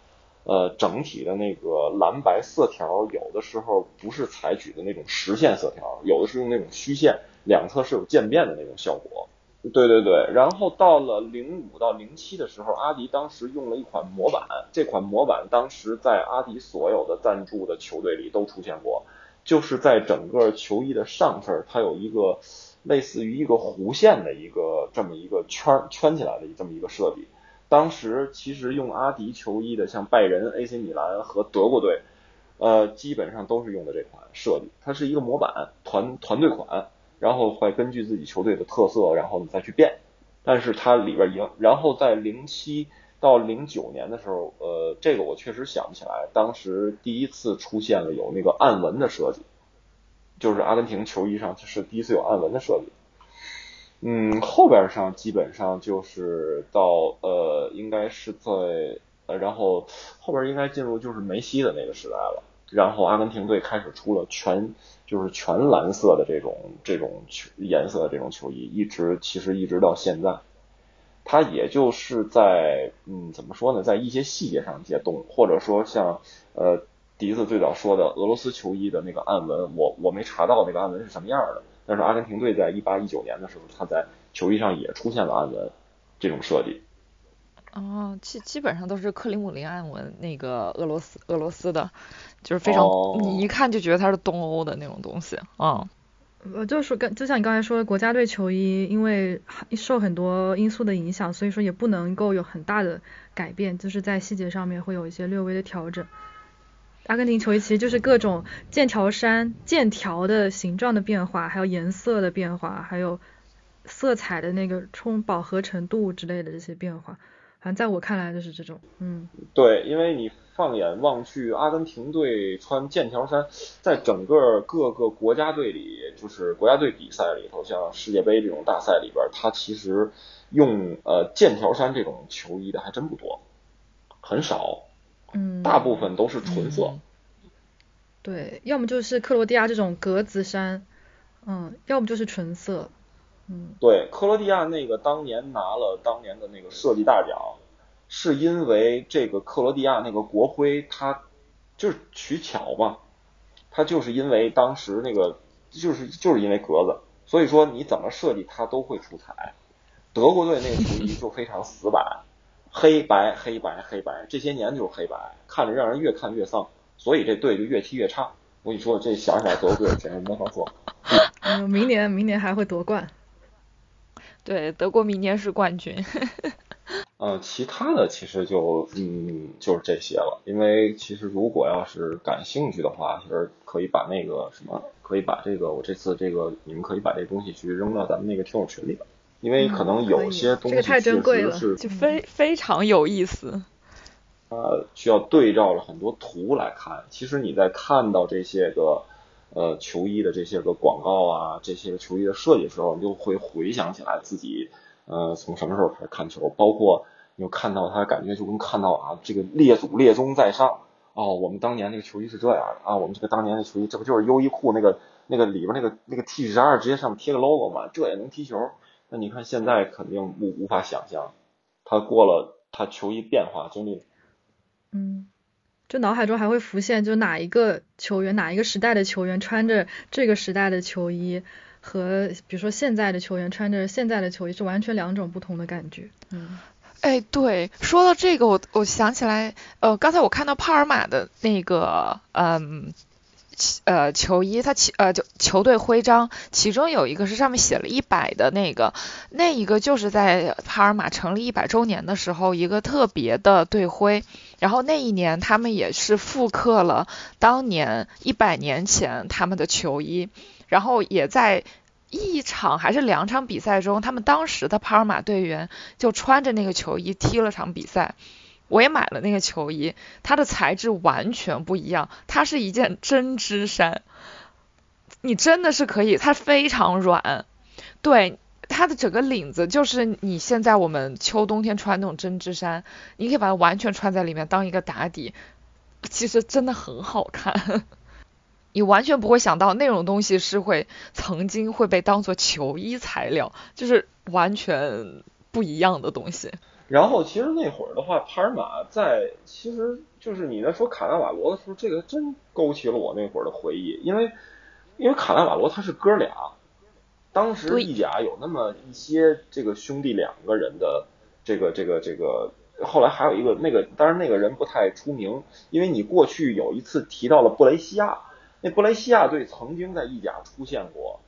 呃整体的那个蓝白色条，有的时候不是采取的那种实线色条，有的是用那种虚线，两侧是有渐变的那种效果。对对对，然后到了零五到零七的时候，阿迪当时用了一款模板，这款模板当时在阿迪所有的赞助的球队里都出现过，就是在整个球衣的上身，它有一个类似于一个弧线的一个这么一个圈圈起来的这么一个设计。当时其实用阿迪球衣的，像拜仁、AC 米兰和德国队，呃，基本上都是用的这款设计，它是一个模板团团队款。然后会根据自己球队的特色，然后你再去变。但是它里边赢，然后在零七到零九年的时候，呃，这个我确实想不起来，当时第一次出现了有那个暗纹的设计，就是阿根廷球衣上是第一次有暗纹的设计。嗯，后边上基本上就是到呃，应该是在呃，然后后边应该进入就是梅西的那个时代了。然后阿根廷队开始出了全就是全蓝色的这种这种球颜色的这种球衣，一直其实一直到现在，它也就是在嗯怎么说呢，在一些细节上解冻，或者说像呃笛子最早说的俄罗斯球衣的那个暗纹，我我没查到那个暗纹是什么样的，但是阿根廷队在一八一九年的时候，他在球衣上也出现了暗纹这种设计。哦，基基本上都是克里姆林暗纹，那个俄罗斯俄罗斯的，就是非常你一看就觉得它是东欧的那种东西啊。呃，就是跟就像你刚才说的，国家队球衣因为受很多因素的影响，所以说也不能够有很大的改变，就是在细节上面会有一些略微的调整。阿根廷球衣其实就是各种剑条衫剑条的形状的变化，还有颜色的变化，还有色彩的那个冲饱和程度之类的这些变化。反正在我看来就是这种，嗯，对，因为你放眼望去，阿根廷队穿剑条衫，在整个各个国家队里，就是国家队比赛里头，像世界杯这种大赛里边，他其实用呃剑条衫这种球衣的还真不多，很少，嗯，大部分都是纯色，对，要么就是克罗地亚这种格子衫，嗯，要么就是纯色。嗯，对，克罗地亚那个当年拿了当年的那个设计大奖，是因为这个克罗地亚那个国徽，它就是取巧嘛，它就是因为当时那个就是就是因为格子，所以说你怎么设计它都会出彩。德国队那个球衣就非常死板，黑白黑白黑白，这些年就是黑白，看着让人越看越丧，所以这队就越踢越差。我跟你说，这想起来德国队简直没法说。嗯，明年明年还会夺冠。对，德国明年是冠军。(laughs) 嗯，其他的其实就嗯就是这些了。因为其实如果要是感兴趣的话，其实可以把那个什么，可以把这个我这次这个你们可以把这东西去扔到咱们那个听友群里边，因为可能有些东西确实是就非非常有意思。呃，需要对照了很多图来看。其实你在看到这些个。呃，球衣的这些个广告啊，这些个球衣的设计的时候，你就会回想起来自己，呃，从什么时候开始看球，包括你看到他，感觉就跟看到啊，这个列祖列宗在上，哦，我们当年那个球衣是这样的啊，我们这个当年的球衣，这不就是优衣库那个那个里边那个那个 T 恤衫直接上面贴个 logo 嘛？这也能踢球？那你看现在肯定无无法想象，他过了他球衣变化经历，嗯。就脑海中还会浮现，就哪一个球员，哪一个时代的球员穿着这个时代的球衣，和比如说现在的球员穿着现在的球衣，是完全两种不同的感觉。嗯，哎，对，说到这个，我我想起来，呃，刚才我看到帕尔马的那个，嗯。呃，球衣它其呃就球队徽章，其中有一个是上面写了一百的那个，那一个就是在帕尔马成立一百周年的时候一个特别的队徽，然后那一年他们也是复刻了当年一百年前他们的球衣，然后也在一场还是两场比赛中，他们当时的帕尔马队员就穿着那个球衣踢了场比赛。我也买了那个球衣，它的材质完全不一样，它是一件针织衫，你真的是可以，它非常软，对，它的整个领子就是你现在我们秋冬天穿那种针织衫，你可以把它完全穿在里面当一个打底，其实真的很好看，(laughs) 你完全不会想到那种东西是会曾经会被当做球衣材料，就是完全不一样的东西。然后其实那会儿的话，帕尔马在其实就是你在说卡纳瓦罗的时候，这个真勾起了我那会儿的回忆，因为因为卡纳瓦罗他是哥俩，当时意甲有那么一些这个兄弟两个人的这个这个这个，后来还有一个那个，当然那个人不太出名，因为你过去有一次提到了布雷西亚，那布雷西亚队曾经在意甲出现过，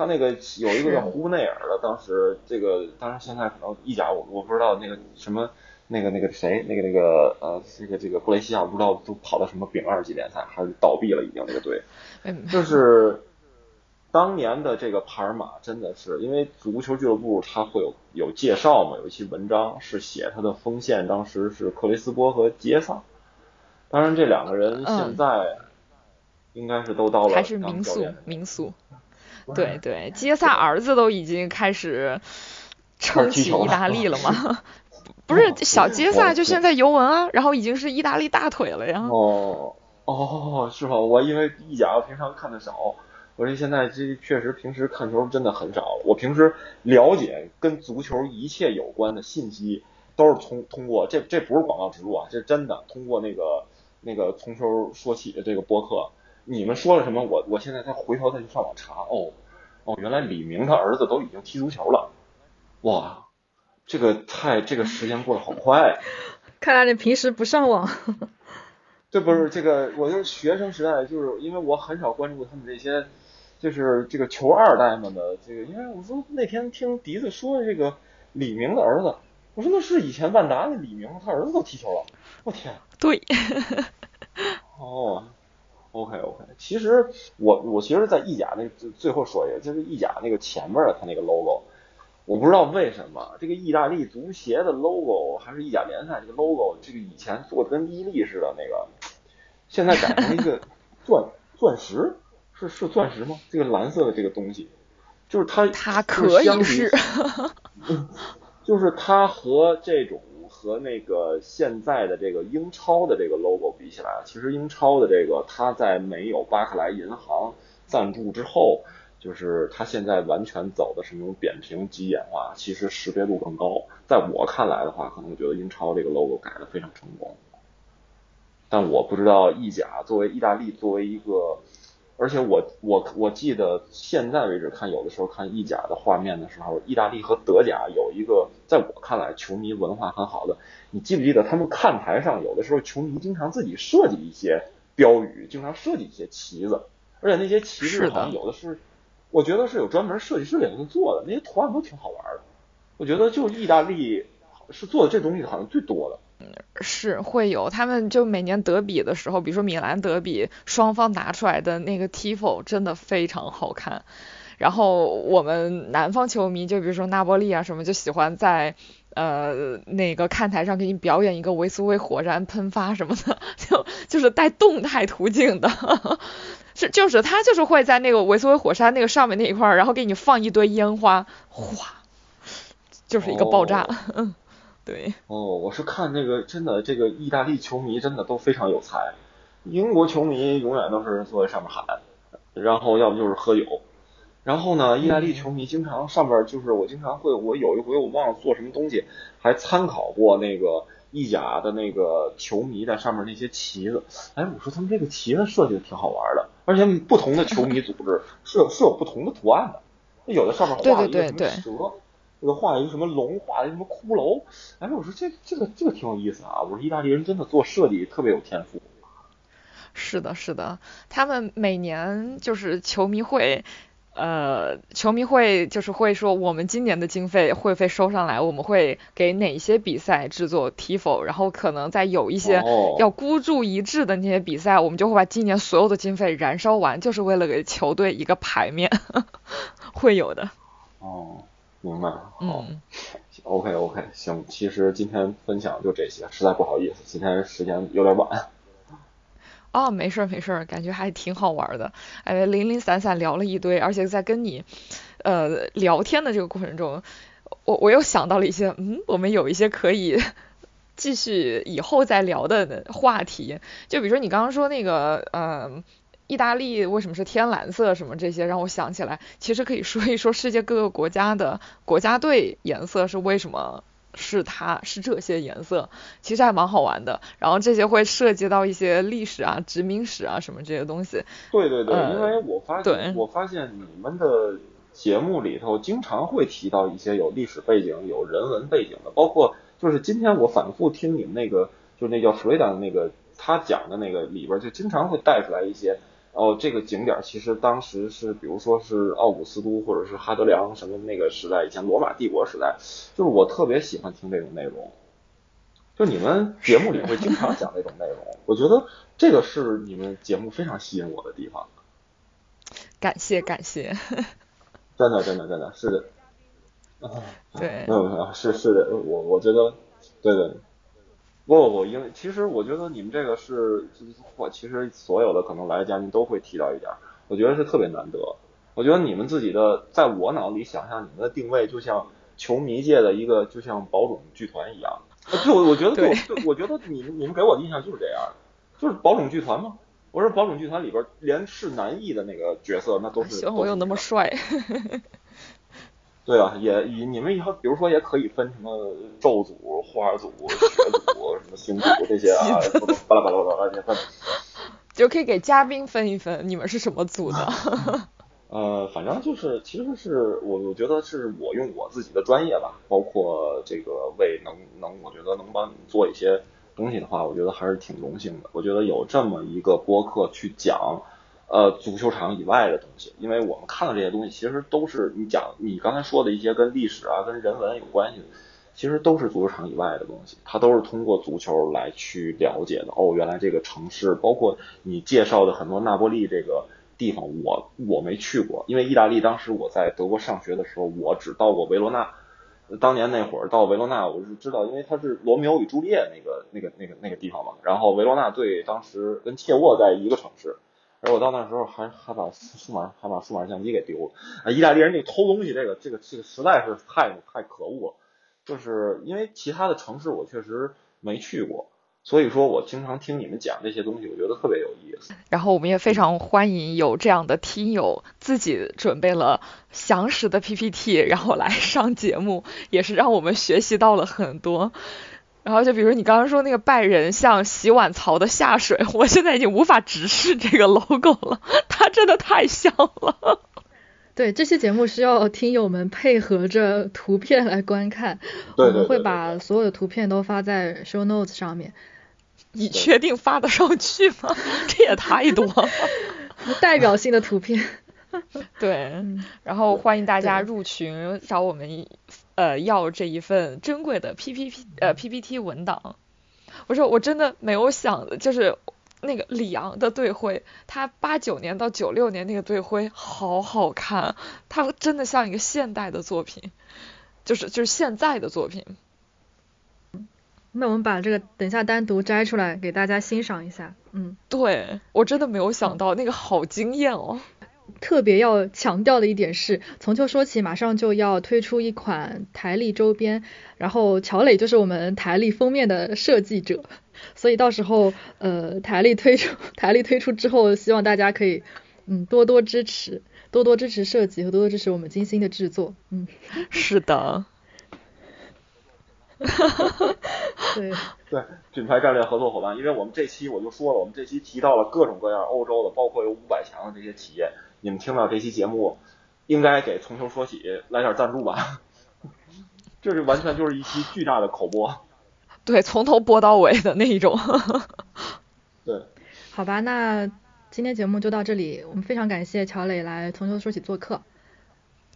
他那个有一个叫胡布内尔的，当时这个当然现在可能意甲我我不知道那个什么那个那个谁那个那个呃这个这个布雷西亚我不知道都跑到什么丙二级联赛还是倒闭了已经那个队，就是。当年的这个帕尔马真的是，因为足球俱乐部它会有有介绍嘛，有一期文章是写他的锋线，当时是克雷斯波和杰萨。当然这两个人现在应该是都到了还是民宿民宿。对对，杰萨儿子都已经开始撑起意大利了吗？(laughs) 不是小杰萨就现在尤文啊，然后已经是意大利大腿了呀。哦哦，是吧？我因为意甲平常看的少。我这现在这确实平时看球真的很少。我平时了解跟足球一切有关的信息，都是通通过这这不是广告植入啊，这真的通过那个那个从球说起的这个播客。你们说了什么？我我现在再回头再去上网查。哦哦，原来李明他儿子都已经踢足球了。哇，这个太这个时间过得好快。(laughs) 看来你平时不上网。(laughs) 这不是这个，我就是学生时代，就是因为我很少关注他们这些。就是这个球二代们的这个，因为我说那天听笛子说这个李明的儿子，我说那是以前万达那李明，他儿子都踢球了，我天。对。哦，OK OK，其实我我其实，在意甲那最后说一个，就是意甲那个前面的它那个 logo，我不知道为什么这个意大利足协的 logo 还是意甲联赛这个 logo，这个以前做的跟伊利似的那个，现在改成一个 (laughs) 钻钻石。是是钻石吗？这个蓝色的这个东西，就是它，它可以是，(laughs) 就是它和这种和那个现在的这个英超的这个 logo 比起来，其实英超的这个它在没有巴克莱银行赞助之后，就是它现在完全走的是那种扁平极简化，其实识别度更高。在我看来的话，可能觉得英超这个 logo 改的非常成功，但我不知道意甲作为意大利作为一个。而且我我我记得现在为止看有的时候看意甲的画面的时候，意大利和德甲有一个在我看来球迷文化很好的，你记不记得他们看台上有的时候球迷经常自己设计一些标语，经常设计一些旗子，而且那些旗子好像有的是，我觉得是有专门设计师给他们做的，那些图案都挺好玩的。我觉得就意大利是做的这东西好像最多的。是会有，他们就每年德比的时候，比如说米兰德比，双方拿出来的那个 tifo 真的非常好看。然后我们南方球迷，就比如说那波利啊什么，就喜欢在呃那个看台上给你表演一个维苏威火山喷发什么的，就就是带动态途径的，(laughs) 是就是他就是会在那个维苏威火山那个上面那一块，然后给你放一堆烟花，哗，就是一个爆炸。(laughs) 对哦，我是看这个真的，这个意大利球迷真的都非常有才。英国球迷永远都是坐在上面喊，然后要不就是喝酒。然后呢，意大利球迷经常上面就是我经常会，我有一回我忘了做什么东西，还参考过那个意甲的那个球迷在上面那些旗子。哎，我说他们这个旗子设计的挺好玩的，而且不同的球迷组织 (laughs) 是有是有不同的图案的，有的上面画了一个什么蛇。这个画一个什么龙，画一个什么骷髅，哎，我说这这个这个挺有意思啊！我说意大利人真的做设计特别有天赋。是的，是的，他们每年就是球迷会，呃，球迷会就是会说，我们今年的经费会费收上来，我们会给哪些比赛制作 tifo，然后可能在有一些要孤注一掷的那些比赛，我们就会把今年所有的经费燃烧完，就是为了给球队一个牌面，(laughs) 会有的。哦。明白，好，OK OK，行，其实今天分享就这些，实在不好意思，今天时间有点晚。(laughs) 哦，没事没事，感觉还挺好玩的，哎，零零散散聊了一堆，而且在跟你呃聊天的这个过程中，我我又想到了一些，嗯，我们有一些可以继续以后再聊的话题，就比如说你刚刚说那个，嗯。意大利为什么是天蓝色？什么这些让我想起来，其实可以说一说世界各个国家的国家队颜色是为什么是它是这些颜色，其实还蛮好玩的。然后这些会涉及到一些历史啊、殖民史啊什么这些东西。对对对，因为我发现我发现你们的节目里头经常会提到一些有历史背景、有人文背景的，包括就是今天我反复听你们那个，就是那叫弗雷达的那个，他讲的那个里边就经常会带出来一些。哦，这个景点其实当时是，比如说是奥古斯都或者是哈德良什么那个时代，以前罗马帝国时代，就是我特别喜欢听这种内容。就你们节目里会经常讲这种内容，我觉得这个是你们节目非常吸引我的地方。感谢感谢。真的真的真的是的。对。没有没有是是的，我我觉得对对。不不，因为其实我觉得你们这个是，我其实所有的可能来的嘉宾都会提到一点，我觉得是特别难得。我觉得你们自己的，在我脑里想象你们的定位，就像球迷界的一个，就像宝冢剧团一样。就我觉得，就我觉得你们你们给我的印象就是这样，就是宝冢剧团吗？我说宝冢剧团里边连是男艺的那个角色，那都是。希望我有那么帅。(laughs) 对啊，也以你们以后，比如说也可以分什么咒组、花组、血组、什么星组这些啊，巴拉巴拉巴拉。(laughs) 就可以给嘉宾分一分，你们是什么组的？(laughs) 呃，反正就是，其实是我我觉得是我用我自己的专业吧，包括这个为能能，我觉得能帮你做一些东西的话，我觉得还是挺荣幸的。我觉得有这么一个播客去讲。呃，足球场以外的东西，因为我们看到这些东西，其实都是你讲你刚才说的一些跟历史啊、跟人文有关系的，其实都是足球场以外的东西，它都是通过足球来去了解的。哦，原来这个城市，包括你介绍的很多那波利这个地方，我我没去过，因为意大利当时我在德国上学的时候，我只到过维罗纳。当年那会儿到维罗纳，我是知道，因为它是罗密欧与朱丽叶那个那个那个那个地方嘛。然后维罗纳队当时跟切沃在一个城市。而我到那时候还还把数码还把数码相机给丢了啊！意大利人这偷东西，这个这个这个实在是太太可恶了。就是因为其他的城市我确实没去过，所以说我经常听你们讲这些东西，我觉得特别有意思。然后我们也非常欢迎有这样的听友自己准备了详实的 PPT，然后来上节目，也是让我们学习到了很多。然后就比如你刚刚说那个拜仁像洗碗槽的下水，我现在已经无法直视这个 logo 了，它真的太像了。对，这期节目需要听友们配合着图片来观看，我们会把所有的图片都发在 show notes 上面。你确定发得上去吗？(laughs) 这也太多，(laughs) 代表性的图片。对，然后欢迎大家入群找我们。呃，要这一份珍贵的 P P P 呃 P P T 文档。我说我真的没有想，就是那个里昂的队徽，他八九年到九六年那个队徽好好看，它真的像一个现代的作品，就是就是现在的作品。那我们把这个等一下单独摘出来给大家欣赏一下。嗯，对我真的没有想到那个好惊艳哦。特别要强调的一点是，从秋说起马上就要推出一款台历周边，然后乔磊就是我们台历封面的设计者，(laughs) 所以到时候呃台历推出 (laughs) 台历推出之后，希望大家可以嗯多多支持，多多支持设计和多多支持我们精心的制作，嗯，(laughs) 是的，对。对，品牌战略合作伙伴，因为我们这期我就说了，我们这期提到了各种各样欧洲的，包括有五百强的这些企业。你们听到这期节目，应该给从头说起来点赞助吧？(laughs) 这是完全就是一期巨大的口播，对，从头播到尾的那一种。(laughs) 对，好吧，那今天节目就到这里，我们非常感谢乔磊来从头说起做客。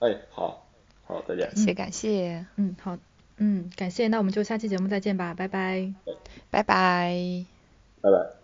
哎，好，好，再见。感谢感谢，嗯，好，嗯，感谢，那我们就下期节目再见吧，拜拜，拜拜，拜拜。